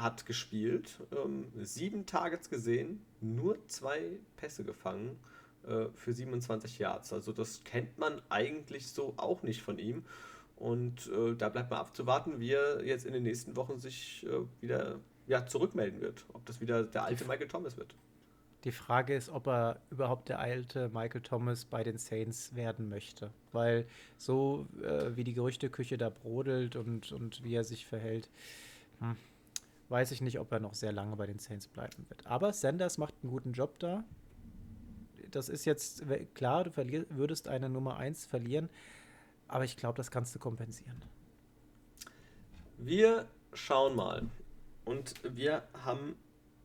hat gespielt, ähm, sieben Targets gesehen, nur zwei Pässe gefangen äh, für 27 Yards. Also das kennt man eigentlich so auch nicht von ihm. Und äh, da bleibt mal abzuwarten, wie er jetzt in den nächsten Wochen sich äh, wieder ja, zurückmelden wird. Ob das wieder der alte Michael Thomas wird. Die Frage ist, ob er überhaupt der alte Michael Thomas bei den Saints werden möchte. Weil so äh, wie die Gerüchteküche da brodelt und, und wie er sich verhält, hm, weiß ich nicht, ob er noch sehr lange bei den Saints bleiben wird. Aber Sanders macht einen guten Job da. Das ist jetzt klar, du würdest eine Nummer 1 verlieren, aber ich glaube, das kannst du kompensieren. Wir schauen mal. Und wir haben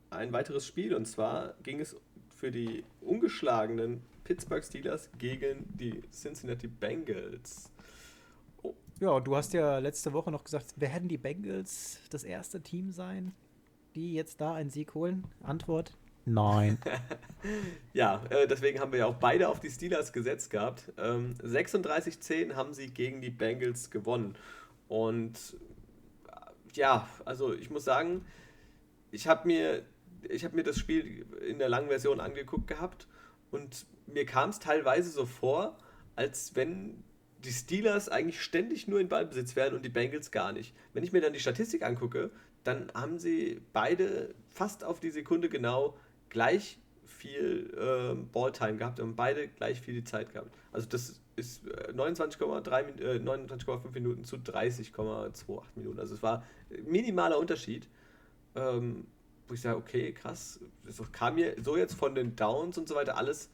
ein weiteres Spiel und zwar ging es für die ungeschlagenen Pittsburgh Steelers gegen die Cincinnati Bengals. Ja, und du hast ja letzte Woche noch gesagt, werden die Bengals das erste Team sein, die jetzt da einen Sieg holen? Antwort: Nein. ja, äh, deswegen haben wir ja auch beide auf die Steelers gesetzt gehabt. Ähm, 36-10 haben sie gegen die Bengals gewonnen. Und äh, ja, also ich muss sagen, ich habe mir ich habe mir das Spiel in der langen Version angeguckt gehabt und mir kam es teilweise so vor, als wenn die Steelers eigentlich ständig nur in Ballbesitz wären und die Bengals gar nicht. Wenn ich mir dann die Statistik angucke, dann haben sie beide fast auf die Sekunde genau gleich viel äh, Balltime gehabt und beide gleich viel die Zeit gehabt. Also das ist 29,3 äh, 29,5 Minuten zu 30,28 Minuten. Also es war minimaler Unterschied. Ähm, wo ich sage, okay, krass, das kam mir so jetzt von den Downs und so weiter alles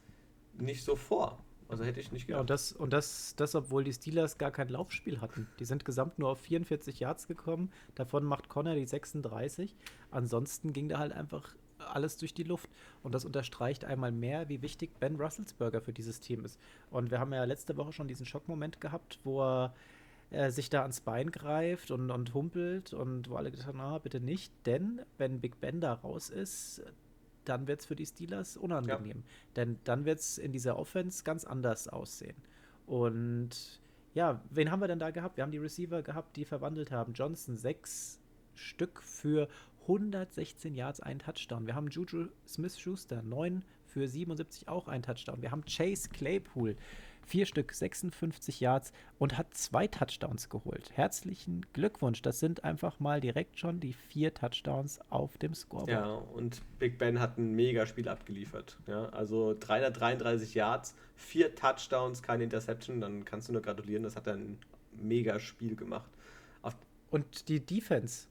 nicht so vor. Also hätte ich nicht gedacht. Ja, und das, und das, das, obwohl die Steelers gar kein Laufspiel hatten. Die sind gesamt nur auf 44 Yards gekommen. Davon macht Connor die 36. Ansonsten ging da halt einfach alles durch die Luft. Und das unterstreicht einmal mehr, wie wichtig Ben Russelsberger für dieses Team ist. Und wir haben ja letzte Woche schon diesen Schockmoment gehabt, wo er äh, sich da ans Bein greift und, und humpelt und wo alle gesagt haben, ah, bitte nicht, denn wenn Big Ben da raus ist, dann wird es für die Steelers unangenehm. Ja. Denn dann wird es in dieser Offense ganz anders aussehen. Und ja, wen haben wir denn da gehabt? Wir haben die Receiver gehabt, die verwandelt haben. Johnson sechs Stück für 116 Yards, ein Touchdown. Wir haben Juju Smith-Schuster, neun für 77 auch ein Touchdown. Wir haben Chase Claypool, Vier Stück, 56 Yards und hat zwei Touchdowns geholt. Herzlichen Glückwunsch. Das sind einfach mal direkt schon die vier Touchdowns auf dem Scoreboard. Ja, und Big Ben hat ein Mega-Spiel abgeliefert. Ja, also 333 Yards, vier Touchdowns, keine Interception. Dann kannst du nur gratulieren. Das hat er ein Mega-Spiel gemacht. Auf und die Defense.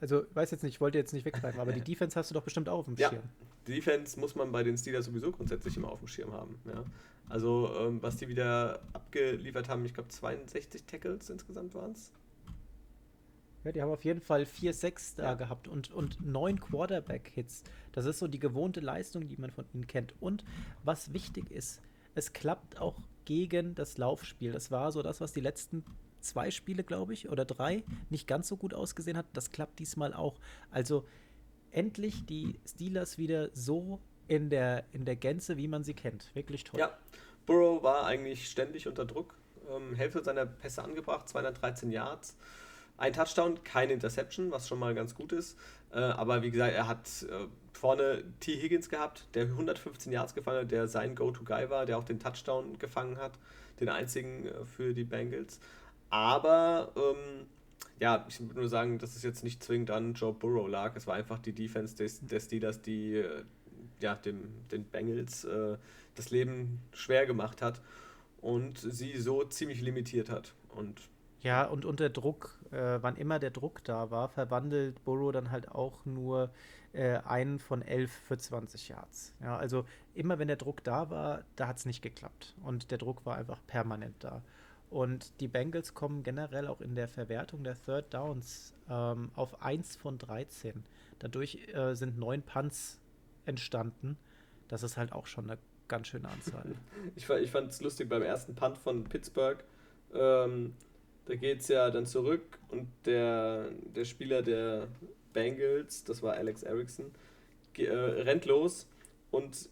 Also, ich weiß jetzt nicht, ich wollte jetzt nicht weggreifen, aber die Defense hast du doch bestimmt auch auf dem Schirm. Defense muss man bei den Steelers sowieso grundsätzlich immer auf dem Schirm haben. Ja. Also, ähm, was die wieder abgeliefert haben, ich glaube 62 Tackles insgesamt waren es. Ja, die haben auf jeden Fall 4-6 da ja. gehabt und, und 9 Quarterback-Hits. Das ist so die gewohnte Leistung, die man von ihnen kennt. Und was wichtig ist, es klappt auch gegen das Laufspiel. Das war so das, was die letzten zwei Spiele, glaube ich, oder drei nicht ganz so gut ausgesehen hat. Das klappt diesmal auch. Also endlich die Steelers wieder so in der, in der Gänze, wie man sie kennt. Wirklich toll. Ja, Burrow war eigentlich ständig unter Druck. Ähm, Hälfte seiner Pässe angebracht, 213 Yards. Ein Touchdown, keine Interception, was schon mal ganz gut ist. Äh, aber wie gesagt, er hat äh, vorne T. Higgins gehabt, der 115 Yards gefangen hat, der sein Go-To-Guy war, der auch den Touchdown gefangen hat. Den einzigen äh, für die Bengals. Aber ähm, ja, ich würde nur sagen, dass es jetzt nicht zwingend an Joe Burrow lag. Es war einfach die Defense des, des Steelers, die äh, ja, dem, den Bengals äh, das Leben schwer gemacht hat und sie so ziemlich limitiert hat. Und ja, und unter Druck, äh, wann immer der Druck da war, verwandelt Burrow dann halt auch nur äh, einen von elf für 20 Yards. Ja, also immer wenn der Druck da war, da hat es nicht geklappt. Und der Druck war einfach permanent da. Und die Bengals kommen generell auch in der Verwertung der Third Downs ähm, auf 1 von 13. Dadurch äh, sind neun Punts entstanden. Das ist halt auch schon eine ganz schöne Anzahl. ich ich fand es lustig beim ersten Punt von Pittsburgh. Ähm, da geht es ja dann zurück und der, der Spieler der Bengals, das war Alex Erickson, äh, rennt los und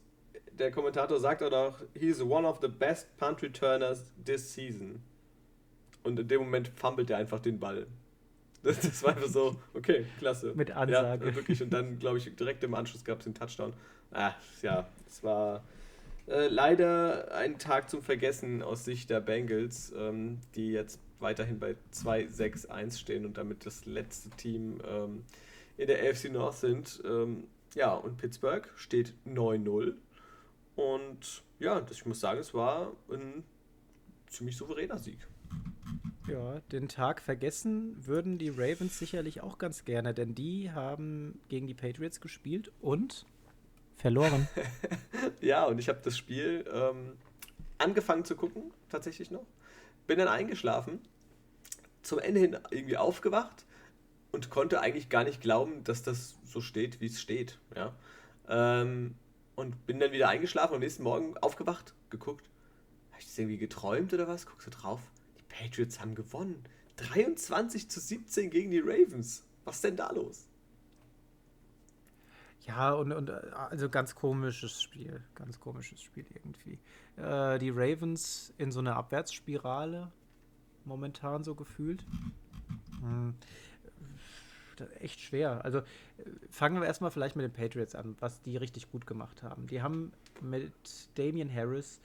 der Kommentator sagt auch noch, he's one of the best punt returners this season. Und in dem Moment fummelt er einfach den Ball. Das, das, war einfach so, okay, klasse. Mit Ansage. Ja, wirklich. Und dann, glaube ich, direkt im Anschluss gab es den Touchdown. Ah, ja, es war äh, leider ein Tag zum Vergessen aus Sicht der Bengals, ähm, die jetzt weiterhin bei 2-6-1 stehen und damit das letzte Team ähm, in der AFC North sind. Ähm, ja, und Pittsburgh steht 9-0. Und ja, das, ich muss sagen, es war ein ziemlich souveräner Sieg. Ja, den Tag vergessen würden die Ravens sicherlich auch ganz gerne, denn die haben gegen die Patriots gespielt und verloren. ja, und ich habe das Spiel ähm, angefangen zu gucken, tatsächlich noch. Bin dann eingeschlafen, zum Ende hin irgendwie aufgewacht und konnte eigentlich gar nicht glauben, dass das so steht, wie es steht. Ja? Ähm, und bin dann wieder eingeschlafen und am nächsten Morgen aufgewacht, geguckt. Habe ich das irgendwie geträumt oder was? Guckst du drauf? Patriots haben gewonnen. 23 zu 17 gegen die Ravens. Was ist denn da los? Ja, und, und also ganz komisches Spiel. Ganz komisches Spiel irgendwie. Äh, die Ravens in so einer Abwärtsspirale momentan so gefühlt. Hm echt schwer. Also fangen wir erstmal vielleicht mit den Patriots an, was die richtig gut gemacht haben. Die haben mit Damian Harris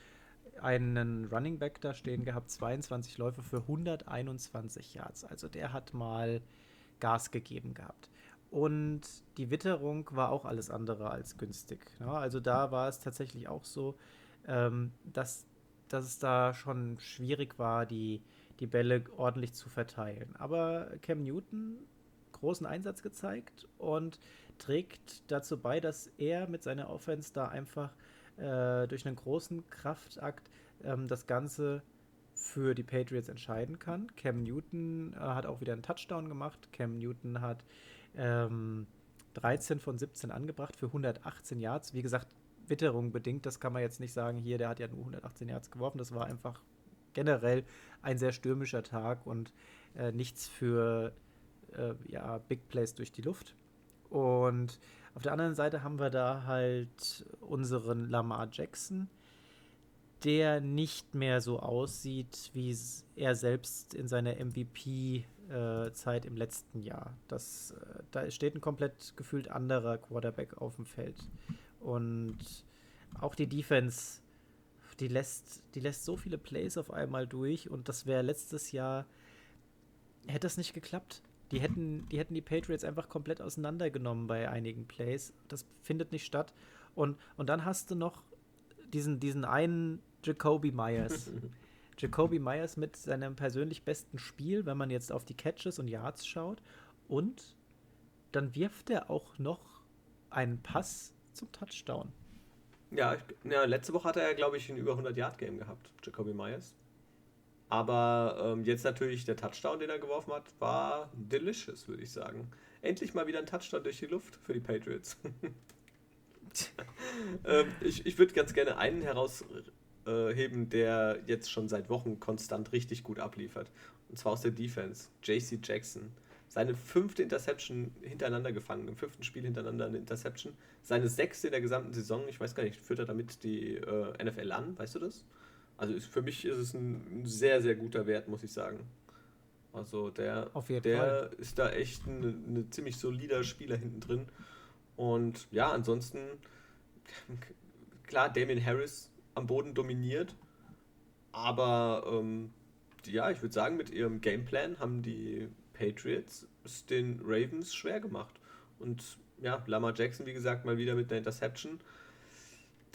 einen Running Back da stehen gehabt, 22 Läufe für 121 Yards. Also der hat mal Gas gegeben gehabt. Und die Witterung war auch alles andere als günstig. Ne? also da war es tatsächlich auch so, ähm, dass, dass es da schon schwierig war, die, die Bälle ordentlich zu verteilen. Aber Cam Newton großen Einsatz gezeigt und trägt dazu bei, dass er mit seiner Offense da einfach äh, durch einen großen Kraftakt ähm, das Ganze für die Patriots entscheiden kann. Cam Newton äh, hat auch wieder einen Touchdown gemacht. Cam Newton hat ähm, 13 von 17 angebracht für 118 Yards. Wie gesagt, Witterung bedingt, das kann man jetzt nicht sagen, hier, der hat ja nur 118 Yards geworfen. Das war einfach generell ein sehr stürmischer Tag und äh, nichts für äh, ja, Big Plays durch die Luft. Und auf der anderen Seite haben wir da halt unseren Lamar Jackson, der nicht mehr so aussieht, wie er selbst in seiner MVP-Zeit äh, im letzten Jahr. Das, äh, da steht ein komplett gefühlt anderer Quarterback auf dem Feld. Und auch die Defense, die lässt, die lässt so viele Plays auf einmal durch und das wäre letztes Jahr, hätte das nicht geklappt. Die hätten, die hätten die Patriots einfach komplett auseinandergenommen bei einigen Plays. Das findet nicht statt. Und, und dann hast du noch diesen, diesen einen Jacoby Myers. Jacoby Myers mit seinem persönlich besten Spiel, wenn man jetzt auf die Catches und Yards schaut. Und dann wirft er auch noch einen Pass zum Touchdown. Ja, ja letzte Woche hat er glaube ich, ein über 100-Yard-Game gehabt, Jacoby Myers. Aber ähm, jetzt natürlich der Touchdown, den er geworfen hat, war delicious, würde ich sagen. Endlich mal wieder ein Touchdown durch die Luft für die Patriots. ähm, ich ich würde ganz gerne einen herausheben, der jetzt schon seit Wochen konstant richtig gut abliefert. Und zwar aus der Defense. JC Jackson. Seine fünfte Interception hintereinander gefangen, im fünften Spiel hintereinander eine Interception. Seine sechste in der gesamten Saison, ich weiß gar nicht, führt er damit die äh, NFL an, weißt du das? Also ist, für mich ist es ein, sehr, sehr guter Wert, muss ich sagen. Also der, der ist da echt ein, ein ziemlich solider Spieler hinten drin. Und ja, ansonsten, klar, Damien Harris am Boden dominiert. Aber ähm, ja, ich würde sagen, mit ihrem Gameplan haben die Patriots es den Ravens schwer gemacht. Und ja, Lamar Jackson, wie gesagt, mal wieder mit einer Interception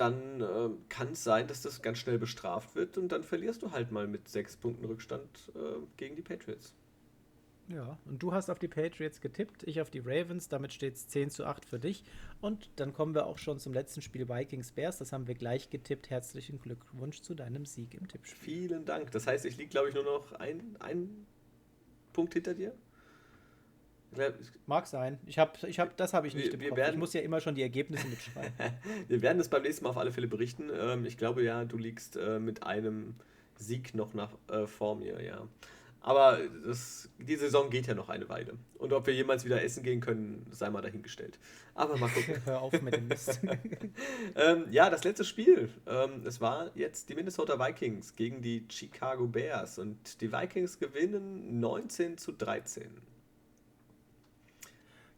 dann äh, kann es sein, dass das ganz schnell bestraft wird und dann verlierst du halt mal mit sechs Punkten Rückstand äh, gegen die Patriots. Ja, und du hast auf die Patriots getippt, ich auf die Ravens, damit steht es 10 zu 8 für dich. Und dann kommen wir auch schon zum letzten Spiel Vikings Bears, das haben wir gleich getippt. Herzlichen Glückwunsch zu deinem Sieg im Tippspiel. Vielen Dank. Das heißt, ich liege, glaube ich, nur noch ein, ein Punkt hinter dir. Mag sein. Ich hab, ich hab, das habe ich nicht wir, wir werden, Ich muss ja immer schon die Ergebnisse mitschreiben. wir werden es beim nächsten Mal auf alle Fälle berichten. Ähm, ich glaube ja, du liegst äh, mit einem Sieg noch nach, äh, vor mir, ja. Aber das, die Saison geht ja noch eine Weile. Und ob wir jemals wieder essen gehen können, sei mal dahingestellt. Aber mal gucken. Hör auf mit dem Mist. ähm, ja, das letzte Spiel. Ähm, es war jetzt die Minnesota Vikings gegen die Chicago Bears. Und die Vikings gewinnen 19 zu 13.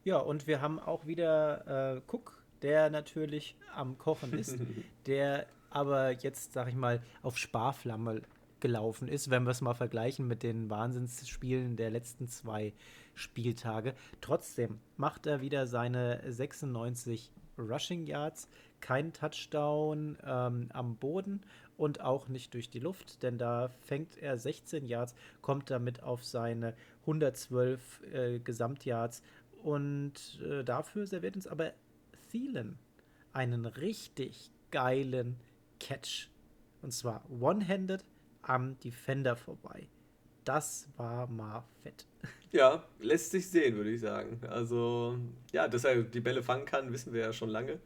Ja, und wir haben auch wieder äh, Cook, der natürlich am Kochen ist, der aber jetzt, sag ich mal, auf Sparflamme gelaufen ist, wenn wir es mal vergleichen mit den Wahnsinnsspielen der letzten zwei Spieltage. Trotzdem macht er wieder seine 96 Rushing Yards, kein Touchdown ähm, am Boden und auch nicht durch die Luft, denn da fängt er 16 Yards, kommt damit auf seine 112 äh, Gesamtyards und äh, dafür serviert uns aber Thielen einen richtig geilen Catch. Und zwar one-handed am Defender vorbei. Das war mal fett. Ja, lässt sich sehen, würde ich sagen. Also, ja, dass er die Bälle fangen kann, wissen wir ja schon lange.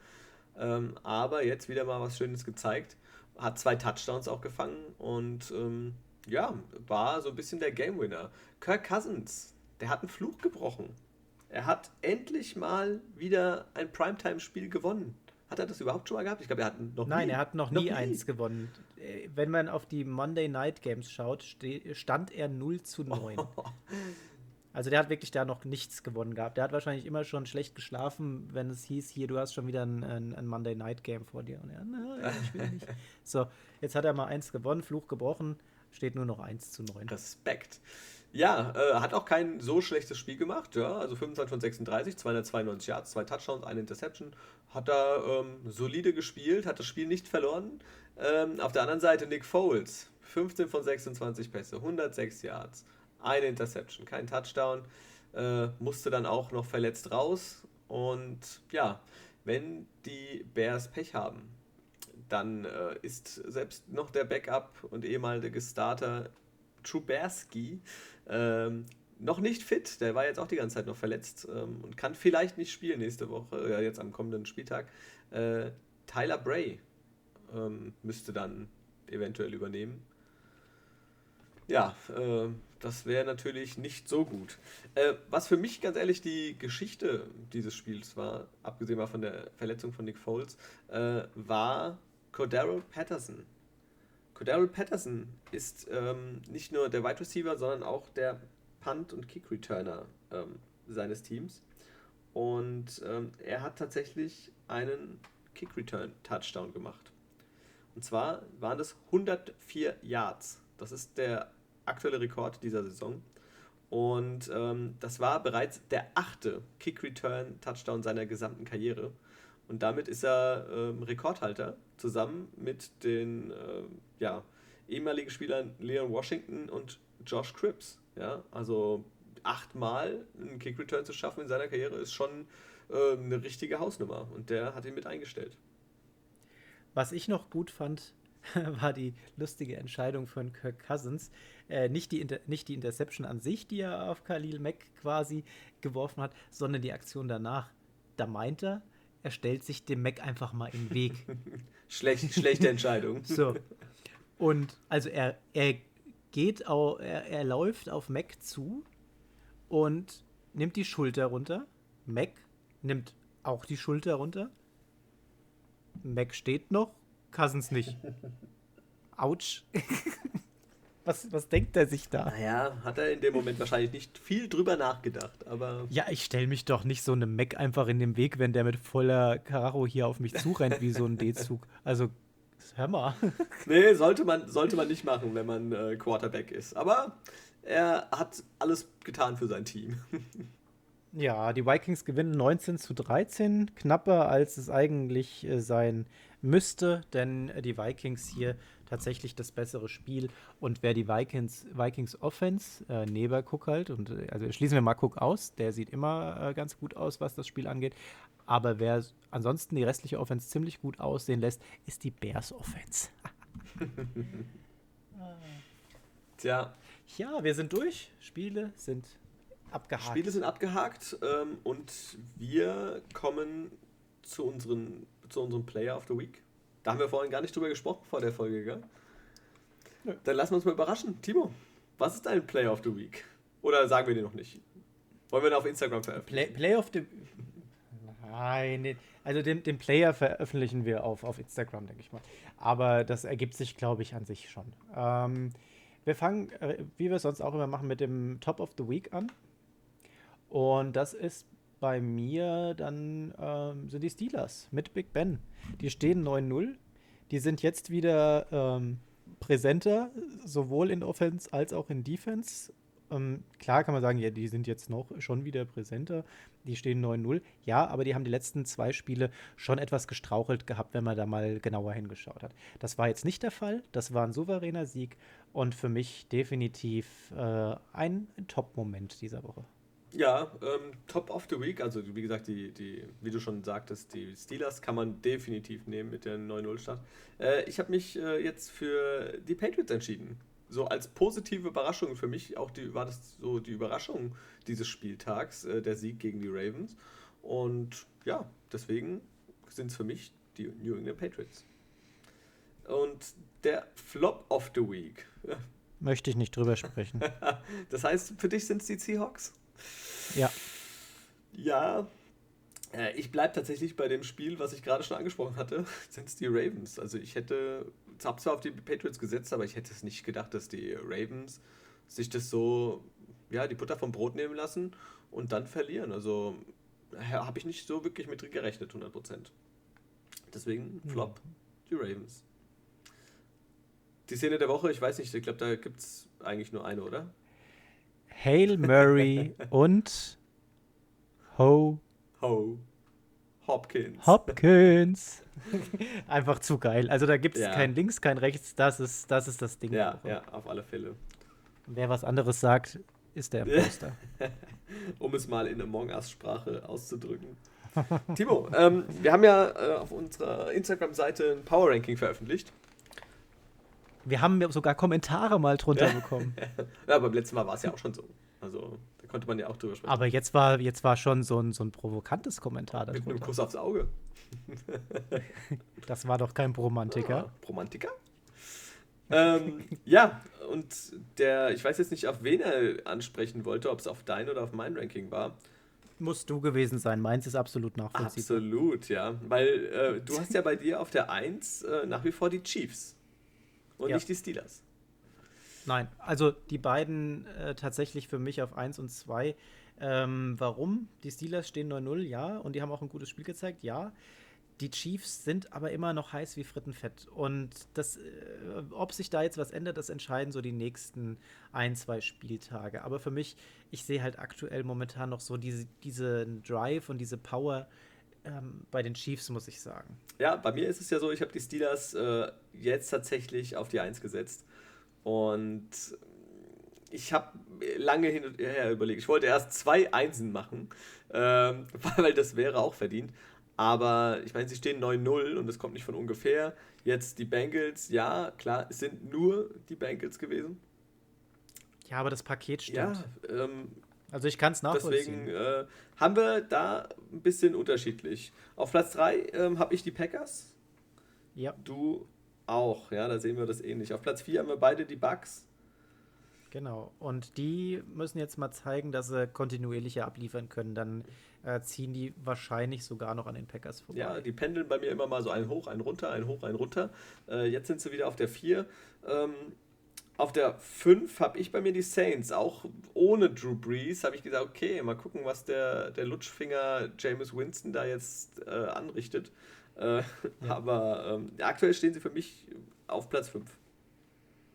Ähm, aber jetzt wieder mal was Schönes gezeigt. Hat zwei Touchdowns auch gefangen und ähm, ja, war so ein bisschen der Game Winner. Kirk Cousins, der hat einen Fluch gebrochen. Er hat endlich mal wieder ein Primetime-Spiel gewonnen. Hat er das überhaupt schon mal gehabt? Ich glaube, er hat noch Nein, nie, er hat noch, noch nie, nie, eins gewonnen. Äh, wenn man auf die Monday Night Games schaut, stand er 0 zu 9. Oh. Also der hat wirklich da noch nichts gewonnen gehabt. Der hat wahrscheinlich immer schon schlecht geschlafen, wenn es hieß, hier, du hast schon wieder ein, ein, ein Monday Night Game vor dir. Und er, na, ich will nicht. so, jetzt hat er mal eins gewonnen, Fluch gebrochen, steht nur noch 1 zu 9. Respekt. Ja, äh, hat auch kein so schlechtes Spiel gemacht. Ja, also 25 von 36, 292 Yards, zwei Touchdowns, eine Interception. Hat er ähm, solide gespielt, hat das Spiel nicht verloren. Ähm, auf der anderen Seite Nick Foles, 15 von 26 Pässe, 106 Yards, eine Interception, kein Touchdown, äh, musste dann auch noch verletzt raus. Und ja, wenn die Bears Pech haben, dann äh, ist selbst noch der Backup und ehemalige Starter Truberski ähm, noch nicht fit. Der war jetzt auch die ganze Zeit noch verletzt ähm, und kann vielleicht nicht spielen nächste Woche, äh, jetzt am kommenden Spieltag. Äh, Tyler Bray ähm, müsste dann eventuell übernehmen. Ja, äh, das wäre natürlich nicht so gut. Äh, was für mich ganz ehrlich die Geschichte dieses Spiels war, abgesehen mal von der Verletzung von Nick Foles, äh, war Cordero Patterson. Cordero Patterson ist ähm, nicht nur der Wide Receiver, sondern auch der Punt- und Kick-Returner ähm, seines Teams. Und ähm, er hat tatsächlich einen Kick-Return-Touchdown gemacht. Und zwar waren das 104 Yards. Das ist der aktuelle Rekord dieser Saison. Und ähm, das war bereits der achte Kick-Return-Touchdown seiner gesamten Karriere. Und damit ist er ähm, Rekordhalter zusammen mit den äh, ja, ehemaligen Spielern Leon Washington und Josh Cripps. Ja, also achtmal einen Kick-Return zu schaffen in seiner Karriere ist schon äh, eine richtige Hausnummer. Und der hat ihn mit eingestellt. Was ich noch gut fand, war die lustige Entscheidung von Kirk Cousins. Äh, nicht, die Inter nicht die Interception an sich, die er auf Khalil Mack quasi geworfen hat, sondern die Aktion danach. Da meint er, er stellt sich dem Mac einfach mal in den Weg. Schlecht, schlechte Entscheidung. so. Und also er, er geht auch, er, er läuft auf Mac zu und nimmt die Schulter runter. Mac nimmt auch die Schulter runter. Mac steht noch, Cousins nicht. Autsch. Was, was denkt er sich da? Naja, hat er in dem Moment wahrscheinlich nicht viel drüber nachgedacht, aber. Ja, ich stelle mich doch nicht so einem Mac einfach in den Weg, wenn der mit voller Karacho hier auf mich zurennt wie so ein D-Zug. Also, hör mal. nee, sollte man, sollte man nicht machen, wenn man äh, Quarterback ist. Aber er hat alles getan für sein Team. ja, die Vikings gewinnen 19 zu 13, knapper als es eigentlich äh, sein müsste, denn die Vikings hier tatsächlich das bessere Spiel. Und wer die Vikings, Vikings Offense, äh, Neber Cook halt, und äh, also schließen wir mal Cook aus, der sieht immer äh, ganz gut aus, was das Spiel angeht. Aber wer ansonsten die restliche Offense ziemlich gut aussehen lässt, ist die Bears Offense. Tja. Ja, wir sind durch. Spiele sind abgehakt. Spiele sind abgehakt ähm, und wir kommen zu, unseren, zu unserem Player of the Week. Da haben wir vorhin gar nicht drüber gesprochen vor der Folge, gell? Nö. Dann lassen wir uns mal überraschen. Timo, was ist dein Player of the Week? Oder sagen wir dir noch nicht? Wollen wir den auf Instagram veröffentlichen? Play, Play of the. Nein, also den, den Player veröffentlichen wir auf, auf Instagram, denke ich mal. Aber das ergibt sich, glaube ich, an sich schon. Ähm, wir fangen, äh, wie wir es sonst auch immer machen, mit dem Top of the Week an. Und das ist bei mir dann ähm, sind die Steelers mit Big Ben. Die stehen 9-0. Die sind jetzt wieder ähm, präsenter, sowohl in Offense als auch in Defense. Ähm, klar kann man sagen, ja, die sind jetzt noch schon wieder präsenter. Die stehen 9-0. Ja, aber die haben die letzten zwei Spiele schon etwas gestrauchelt gehabt, wenn man da mal genauer hingeschaut hat. Das war jetzt nicht der Fall. Das war ein souveräner Sieg und für mich definitiv äh, ein Top-Moment dieser Woche. Ja, ähm, Top of the Week, also wie gesagt, die, die, wie du schon sagtest, die Steelers kann man definitiv nehmen mit der 9-0-Start. Äh, ich habe mich äh, jetzt für die Patriots entschieden so als positive Überraschung für mich auch die, war das so die Überraschung dieses Spieltags, äh, der Sieg gegen die Ravens. Und ja, deswegen sind es für mich die New England Patriots. Und der Flop of the Week. Möchte ich nicht drüber sprechen. das heißt, für dich sind es die Seahawks? Ja. Ja, äh, ich bleibe tatsächlich bei dem Spiel, was ich gerade schon angesprochen hatte, sind es die Ravens. Also ich hätte, habe zwar auf die Patriots gesetzt, aber ich hätte es nicht gedacht, dass die Ravens sich das so, ja, die Butter vom Brot nehmen lassen und dann verlieren. Also habe ich nicht so wirklich mit gerechnet, 100%. Deswegen hm. Flop, die Ravens. Die Szene der Woche, ich weiß nicht, ich glaube, da gibt es eigentlich nur eine, oder? Hail Murray und Ho Ho. Hopkins. Hopkins. Einfach zu geil. Also da gibt es ja. kein Links, kein Rechts, das ist das, ist das Ding. Ja, ja, auf alle Fälle. Wer was anderes sagt, ist der Imposter. um es mal in Among Us-Sprache auszudrücken. Timo, ähm, wir haben ja äh, auf unserer Instagram-Seite ein Power-Ranking veröffentlicht. Wir haben sogar Kommentare mal drunter bekommen. ja, beim letzten Mal war es ja auch schon so. Also konnte man ja auch drüber sprechen. Aber jetzt war, jetzt war schon so ein, so ein provokantes Kommentar darunter. Mit einem Kuss aufs Auge. das war doch kein Bromantiker. Ah, Bromantiker? ähm, ja, und der, ich weiß jetzt nicht, auf wen er ansprechen wollte, ob es auf dein oder auf mein Ranking war. Musst du gewesen sein. Meins ist absolut nachvollziehbar. Absolut, ja. Weil äh, du hast ja bei dir auf der 1 äh, nach wie vor die Chiefs und ja. nicht die Steelers. Nein, also die beiden äh, tatsächlich für mich auf 1 und 2. Ähm, warum? Die Steelers stehen 9-0, ja, und die haben auch ein gutes Spiel gezeigt, ja. Die Chiefs sind aber immer noch heiß wie Frittenfett. Und das, äh, ob sich da jetzt was ändert, das entscheiden so die nächsten ein, zwei Spieltage. Aber für mich, ich sehe halt aktuell momentan noch so diese, diesen Drive und diese Power ähm, bei den Chiefs, muss ich sagen. Ja, bei mir ist es ja so, ich habe die Steelers äh, jetzt tatsächlich auf die 1 gesetzt. Und ich habe lange hin und her überlegt. Ich wollte erst zwei Einsen machen, ähm, weil das wäre auch verdient. Aber ich meine, sie stehen 9-0 und das kommt nicht von ungefähr. Jetzt die Bengals, ja, klar, es sind nur die Bengals gewesen. Ja, aber das Paket stimmt. Ja, ähm, also ich kann es nachvollziehen. Deswegen äh, haben wir da ein bisschen unterschiedlich. Auf Platz 3 ähm, habe ich die Packers. Ja. Du auch, ja, da sehen wir das ähnlich. Auf Platz 4 haben wir beide die Bugs. Genau, und die müssen jetzt mal zeigen, dass sie kontinuierlicher abliefern können. Dann äh, ziehen die wahrscheinlich sogar noch an den Packers vorbei. Ja, die pendeln bei mir immer mal so ein hoch, ein runter, ein hoch, ein runter. Äh, jetzt sind sie wieder auf der 4. Ähm, auf der 5 habe ich bei mir die Saints. Auch ohne Drew Brees habe ich gesagt, okay, mal gucken, was der, der Lutschfinger James Winston da jetzt äh, anrichtet. Äh, ja. Aber ähm, aktuell stehen sie für mich auf Platz 5.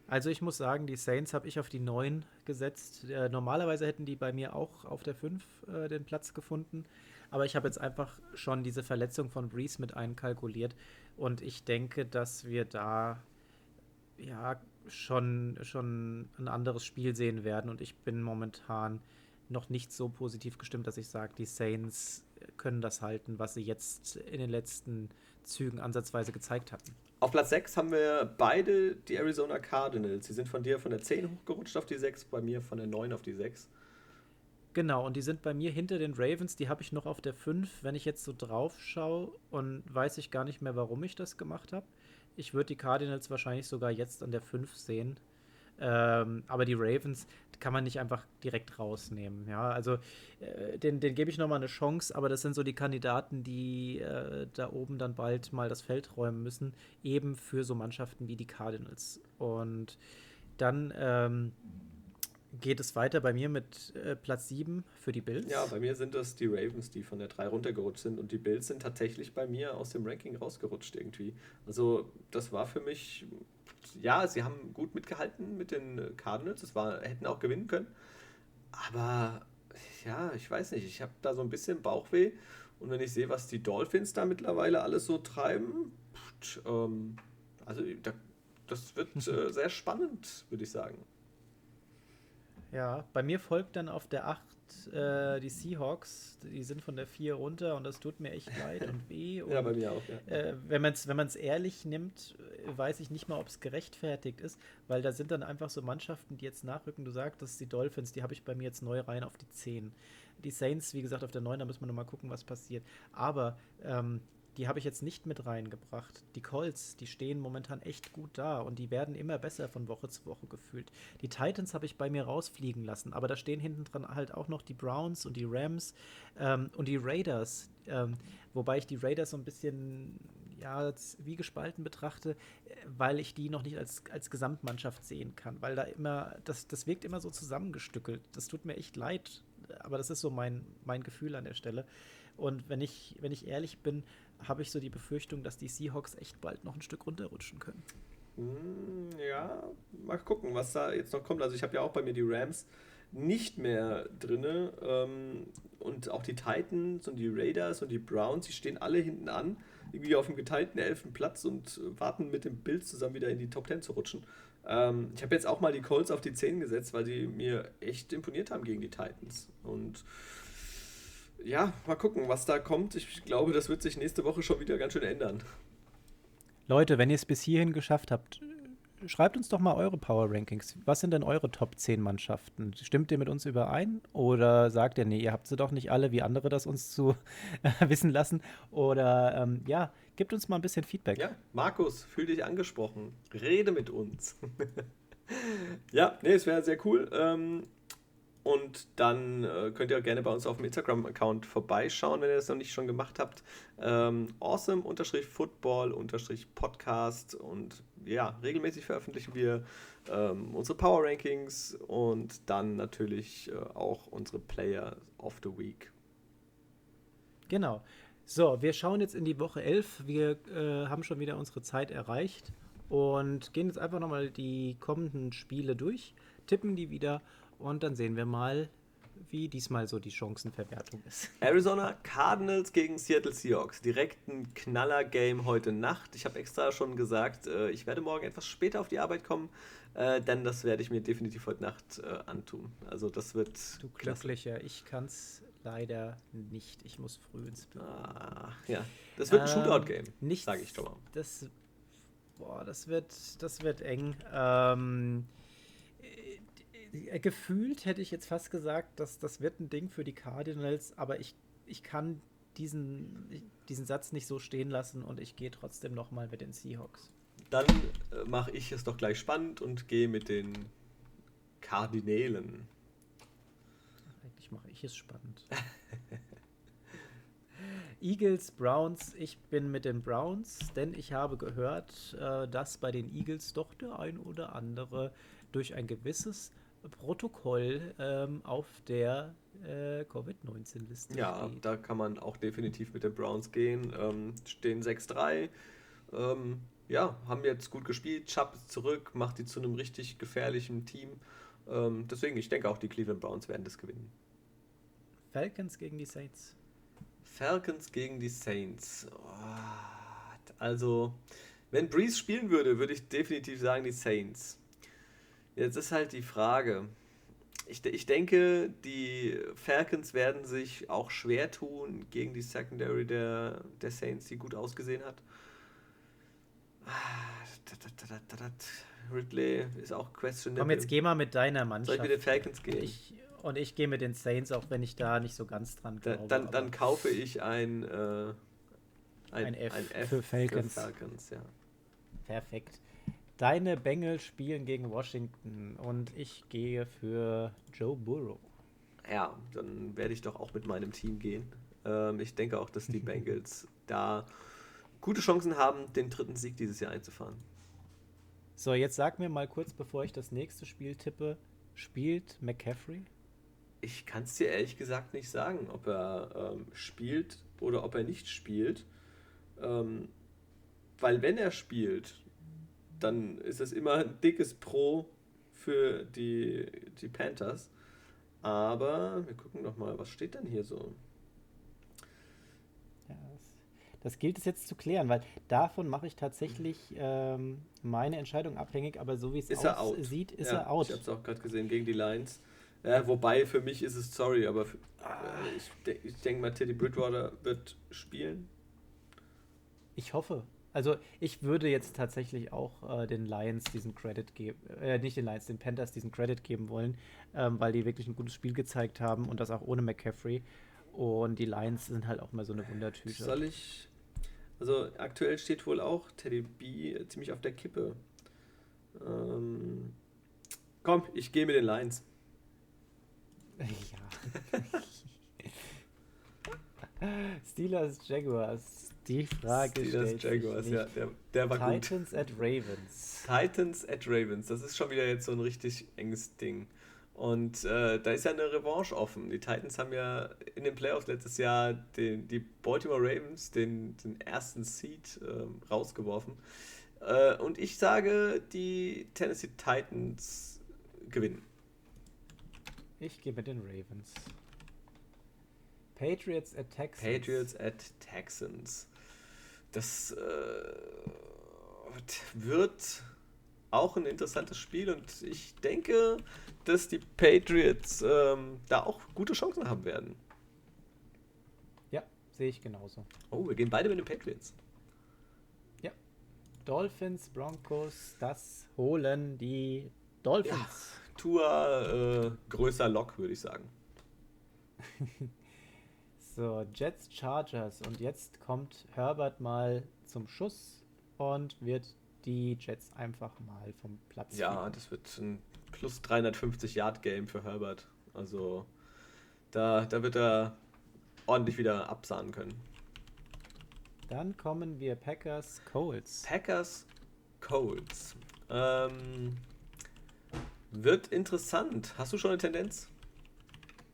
Also ich muss sagen, die Saints habe ich auf die 9 gesetzt. Äh, normalerweise hätten die bei mir auch auf der 5 äh, den Platz gefunden. Aber ich habe jetzt einfach schon diese Verletzung von Breeze mit einkalkuliert. Und ich denke, dass wir da ja schon, schon ein anderes Spiel sehen werden. Und ich bin momentan noch nicht so positiv gestimmt, dass ich sage, die Saints können das halten, was sie jetzt in den letzten Zügen ansatzweise gezeigt hatten. Auf Platz 6 haben wir beide die Arizona Cardinals. Sie sind von dir von der 10 hochgerutscht auf die 6, bei mir von der 9 auf die 6. Genau, und die sind bei mir hinter den Ravens, die habe ich noch auf der 5. Wenn ich jetzt so drauf schaue und weiß ich gar nicht mehr, warum ich das gemacht habe. Ich würde die Cardinals wahrscheinlich sogar jetzt an der 5 sehen. Ähm, aber die Ravens kann man nicht einfach direkt rausnehmen. Ja, also äh, den, den gebe ich nochmal eine Chance, aber das sind so die Kandidaten, die äh, da oben dann bald mal das Feld räumen müssen, eben für so Mannschaften wie die Cardinals. Und dann, ähm, geht es weiter bei mir mit äh, Platz 7 für die Bills. Ja, bei mir sind das die Ravens, die von der 3 runtergerutscht sind und die Bills sind tatsächlich bei mir aus dem Ranking rausgerutscht irgendwie. Also das war für mich, ja, sie haben gut mitgehalten mit den Cardinals, es war, hätten auch gewinnen können, aber ja, ich weiß nicht, ich habe da so ein bisschen Bauchweh und wenn ich sehe, was die Dolphins da mittlerweile alles so treiben, pft, ähm, also da, das wird äh, sehr spannend, würde ich sagen. Ja, bei mir folgt dann auf der 8 äh, die Seahawks. Die sind von der 4 runter und das tut mir echt leid und weh. Und, ja, bei mir auch, ja. Äh, wenn man es wenn ehrlich nimmt, weiß ich nicht mal, ob es gerechtfertigt ist, weil da sind dann einfach so Mannschaften, die jetzt nachrücken. Du sagtest, die Dolphins, die habe ich bei mir jetzt neu rein auf die 10. Die Saints, wie gesagt, auf der 9, da müssen wir nochmal gucken, was passiert. Aber ähm, die habe ich jetzt nicht mit reingebracht. Die Colts, die stehen momentan echt gut da und die werden immer besser von Woche zu Woche gefühlt. Die Titans habe ich bei mir rausfliegen lassen, aber da stehen hinten dran halt auch noch die Browns und die Rams ähm, und die Raiders. Ähm, wobei ich die Raiders so ein bisschen ja, wie gespalten betrachte, weil ich die noch nicht als, als Gesamtmannschaft sehen kann, weil da immer, das, das wirkt immer so zusammengestückelt. Das tut mir echt leid, aber das ist so mein, mein Gefühl an der Stelle. Und wenn ich, wenn ich ehrlich bin, habe ich so die Befürchtung, dass die Seahawks echt bald noch ein Stück runterrutschen können. Hm, ja, mal gucken, was da jetzt noch kommt. Also ich habe ja auch bei mir die Rams nicht mehr drin. Ähm, und auch die Titans und die Raiders und die Browns, die stehen alle hinten an, irgendwie auf dem geteilten elften Platz und warten mit dem Bild zusammen wieder in die Top 10 zu rutschen. Ähm, ich habe jetzt auch mal die Colts auf die 10 gesetzt, weil sie mir echt imponiert haben gegen die Titans. Und ja, mal gucken, was da kommt. Ich glaube, das wird sich nächste Woche schon wieder ganz schön ändern. Leute, wenn ihr es bis hierhin geschafft habt, schreibt uns doch mal eure Power Rankings. Was sind denn eure Top 10 Mannschaften? Stimmt ihr mit uns überein? Oder sagt ihr, nee, ihr habt sie doch nicht alle, wie andere das uns zu wissen lassen? Oder ähm, ja, gebt uns mal ein bisschen Feedback. Ja, Markus, fühl dich angesprochen. Rede mit uns. ja, nee, es wäre sehr cool. Ähm, und dann äh, könnt ihr auch gerne bei uns auf dem Instagram-Account vorbeischauen, wenn ihr das noch nicht schon gemacht habt. Ähm, awesome-football-podcast. Und ja, regelmäßig veröffentlichen wir ähm, unsere Power Rankings und dann natürlich äh, auch unsere Player of the Week. Genau. So, wir schauen jetzt in die Woche 11. Wir äh, haben schon wieder unsere Zeit erreicht und gehen jetzt einfach nochmal die kommenden Spiele durch, tippen die wieder und dann sehen wir mal, wie diesmal so die Chancenverwertung ist. Arizona Cardinals gegen Seattle Seahawks. Direkt ein Knaller-Game heute Nacht. Ich habe extra schon gesagt, äh, ich werde morgen etwas später auf die Arbeit kommen, äh, denn das werde ich mir definitiv heute Nacht äh, antun. Also das wird. Du Glücklicher, ich kann es leider nicht. Ich muss früh ins Büro. Ah, ja, das wird ein ähm, Shootout-Game, sage ich schon mal. Das, boah, das wird, das wird eng. Ähm, äh, gefühlt hätte ich jetzt fast gesagt, dass das wird ein Ding für die Cardinals, aber ich, ich kann diesen, diesen Satz nicht so stehen lassen und ich gehe trotzdem nochmal mit den Seahawks. Dann äh, mache ich es doch gleich spannend und gehe mit den Kardinälen. Eigentlich mache ich es spannend. Eagles, Browns, ich bin mit den Browns, denn ich habe gehört, äh, dass bei den Eagles doch der ein oder andere durch ein gewisses Protokoll ähm, auf der äh, Covid-19-Liste Ja, steht. da kann man auch definitiv mit den Browns gehen. Ähm, stehen 6-3. Ähm, ja, haben jetzt gut gespielt. Chubb ist zurück, macht die zu einem richtig gefährlichen Team. Ähm, deswegen, ich denke auch, die Cleveland Browns werden das gewinnen. Falcons gegen die Saints. Falcons gegen die Saints. Oh, also, wenn Breeze spielen würde, würde ich definitiv sagen die Saints. Jetzt ist halt die Frage. Ich, ich denke, die Falcons werden sich auch schwer tun gegen die Secondary der, der Saints, die gut ausgesehen hat. Ridley ist auch questionable. Komm, jetzt geh mal mit deiner Mannschaft. Soll ich mit den Falcons gehen? Ich, und ich gehe mit den Saints, auch wenn ich da nicht so ganz dran glaube. Dann, dann kaufe ich ein, äh, ein, ein, F, ein F für Falcons. Für Falcons ja. Perfekt. Deine Bengals spielen gegen Washington und ich gehe für Joe Burrow. Ja, dann werde ich doch auch mit meinem Team gehen. Ähm, ich denke auch, dass die Bengals da gute Chancen haben, den dritten Sieg dieses Jahr einzufahren. So, jetzt sag mir mal kurz, bevor ich das nächste Spiel tippe, Spielt McCaffrey? Ich kann es dir ehrlich gesagt nicht sagen, ob er ähm, spielt oder ob er nicht spielt. Ähm, weil wenn er spielt, dann ist es immer ein dickes Pro für die, die Panthers. Aber wir gucken noch mal, was steht denn hier so? Ja, das, das, gilt es jetzt zu klären, weil davon mache ich tatsächlich ähm, meine Entscheidung abhängig, aber so wie es aussieht, ist ja, er out. Ich habe es auch gerade gesehen gegen die Lions. Ja, wobei für mich ist es sorry, aber für, äh, ich, ich denke mal, Teddy Bridgewater wird spielen. Ich hoffe. Also ich würde jetzt tatsächlich auch äh, den Lions diesen Credit geben, äh, nicht den Lions, den Panthers diesen Credit geben wollen, ähm, weil die wirklich ein gutes Spiel gezeigt haben und das auch ohne McCaffrey. Und die Lions sind halt auch mal so eine Wundertüte. Soll ich. Also aktuell steht wohl auch Teddy B ziemlich auf der Kippe. Ähm, komm, ich gehe mit den Lions. Ja. Steelers, Jaguars. Die Frage Steelers, Jaguars, ja, der, der war Titans gut. at Ravens. Titans at Ravens, das ist schon wieder jetzt so ein richtig enges Ding. Und äh, da ist ja eine Revanche offen. Die Titans haben ja in den Playoffs letztes Jahr den, die Baltimore Ravens den, den ersten Seed äh, rausgeworfen. Äh, und ich sage, die Tennessee Titans gewinnen. Ich gehe mit den Ravens. Patriots at Texans. Patriots at Texans. Das äh, wird auch ein interessantes Spiel und ich denke, dass die Patriots ähm, da auch gute Chancen haben werden. Ja, sehe ich genauso. Oh, wir gehen beide mit den Patriots. Ja. Dolphins, Broncos, das holen die Dolphins. Ja. Tour äh, größer Lock, würde ich sagen. so, Jets, Chargers. Und jetzt kommt Herbert mal zum Schuss und wird die Jets einfach mal vom Platz Ja, fliegen. das wird ein plus 350 Yard Game für Herbert. Also da, da wird er ordentlich wieder absahnen können. Dann kommen wir Packers Colts. Packers Colts. Ähm, wird interessant. Hast du schon eine Tendenz?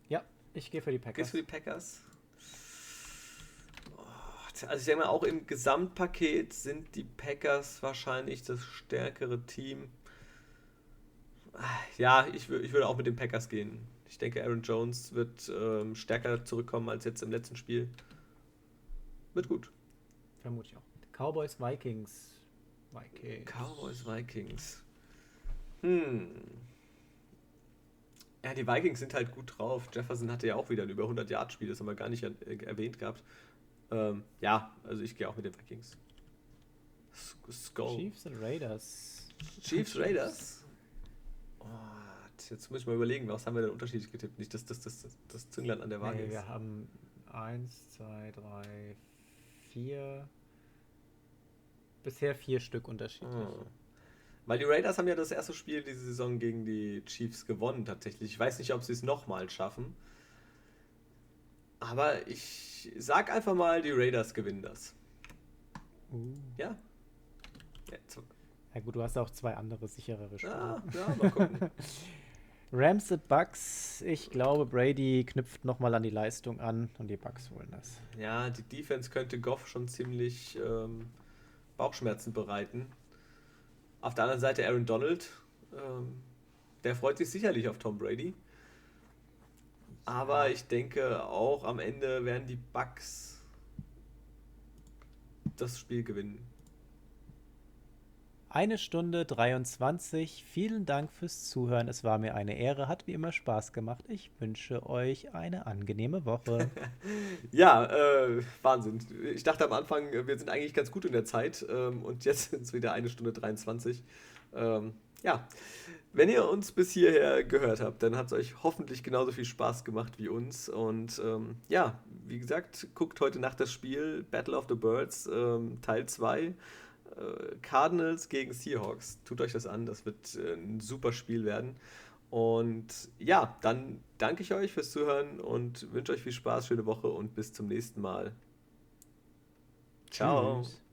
Ja, ich gehe für die Packers. Gehst du für die Packers? Also ich denke mal, auch im Gesamtpaket sind die Packers wahrscheinlich das stärkere Team. Ja, ich, ich würde auch mit den Packers gehen. Ich denke, Aaron Jones wird ähm, stärker zurückkommen als jetzt im letzten Spiel. Wird gut. Vermute ich auch. Cowboys, Vikings. Vikings. Cowboys, Vikings. Hm. Ja, die Vikings sind halt gut drauf. Jefferson hatte ja auch wieder ein über 100 Yard Spiel, das haben wir gar nicht erwähnt gehabt. Ähm, ja, also ich gehe auch mit den Vikings. Skull. Chiefs und Raiders. Chiefs, Raiders? Oh, jetzt muss ich mal überlegen, was haben wir denn unterschiedlich getippt? Nicht das, das, das, das, das Zünglein an der Waage. Nee, wir haben 1, 2, 3, 4. Bisher vier Stück unterschiedlich. Oh. Weil die Raiders haben ja das erste Spiel diese Saison gegen die Chiefs gewonnen, tatsächlich. Ich weiß nicht, ob sie es nochmal schaffen. Aber ich sag einfach mal, die Raiders gewinnen das. Uh. Ja. ja. Ja gut, du hast auch zwei andere sicherere Spiele. Ja, ja mal gucken. Rams at Bucks. Ich glaube, Brady knüpft nochmal an die Leistung an und die Bucks holen das. Ja, die Defense könnte Goff schon ziemlich ähm, Bauchschmerzen bereiten. Auf der anderen Seite Aaron Donald, ähm, der freut sich sicherlich auf Tom Brady. Aber ich denke auch am Ende werden die Bucks das Spiel gewinnen. Eine Stunde 23. Vielen Dank fürs Zuhören. Es war mir eine Ehre, hat wie immer Spaß gemacht. Ich wünsche euch eine angenehme Woche. ja, äh, Wahnsinn. Ich dachte am Anfang, wir sind eigentlich ganz gut in der Zeit ähm, und jetzt sind es wieder eine Stunde 23. Ähm, ja, wenn ihr uns bis hierher gehört habt, dann hat es euch hoffentlich genauso viel Spaß gemacht wie uns. Und ähm, ja, wie gesagt, guckt heute Nacht das Spiel Battle of the Birds ähm, Teil 2. Äh, Cardinals gegen Seahawks. Tut euch das an, das wird äh, ein super Spiel werden. Und ja, dann danke ich euch fürs Zuhören und wünsche euch viel Spaß, schöne Woche und bis zum nächsten Mal. Ciao. Tschüss.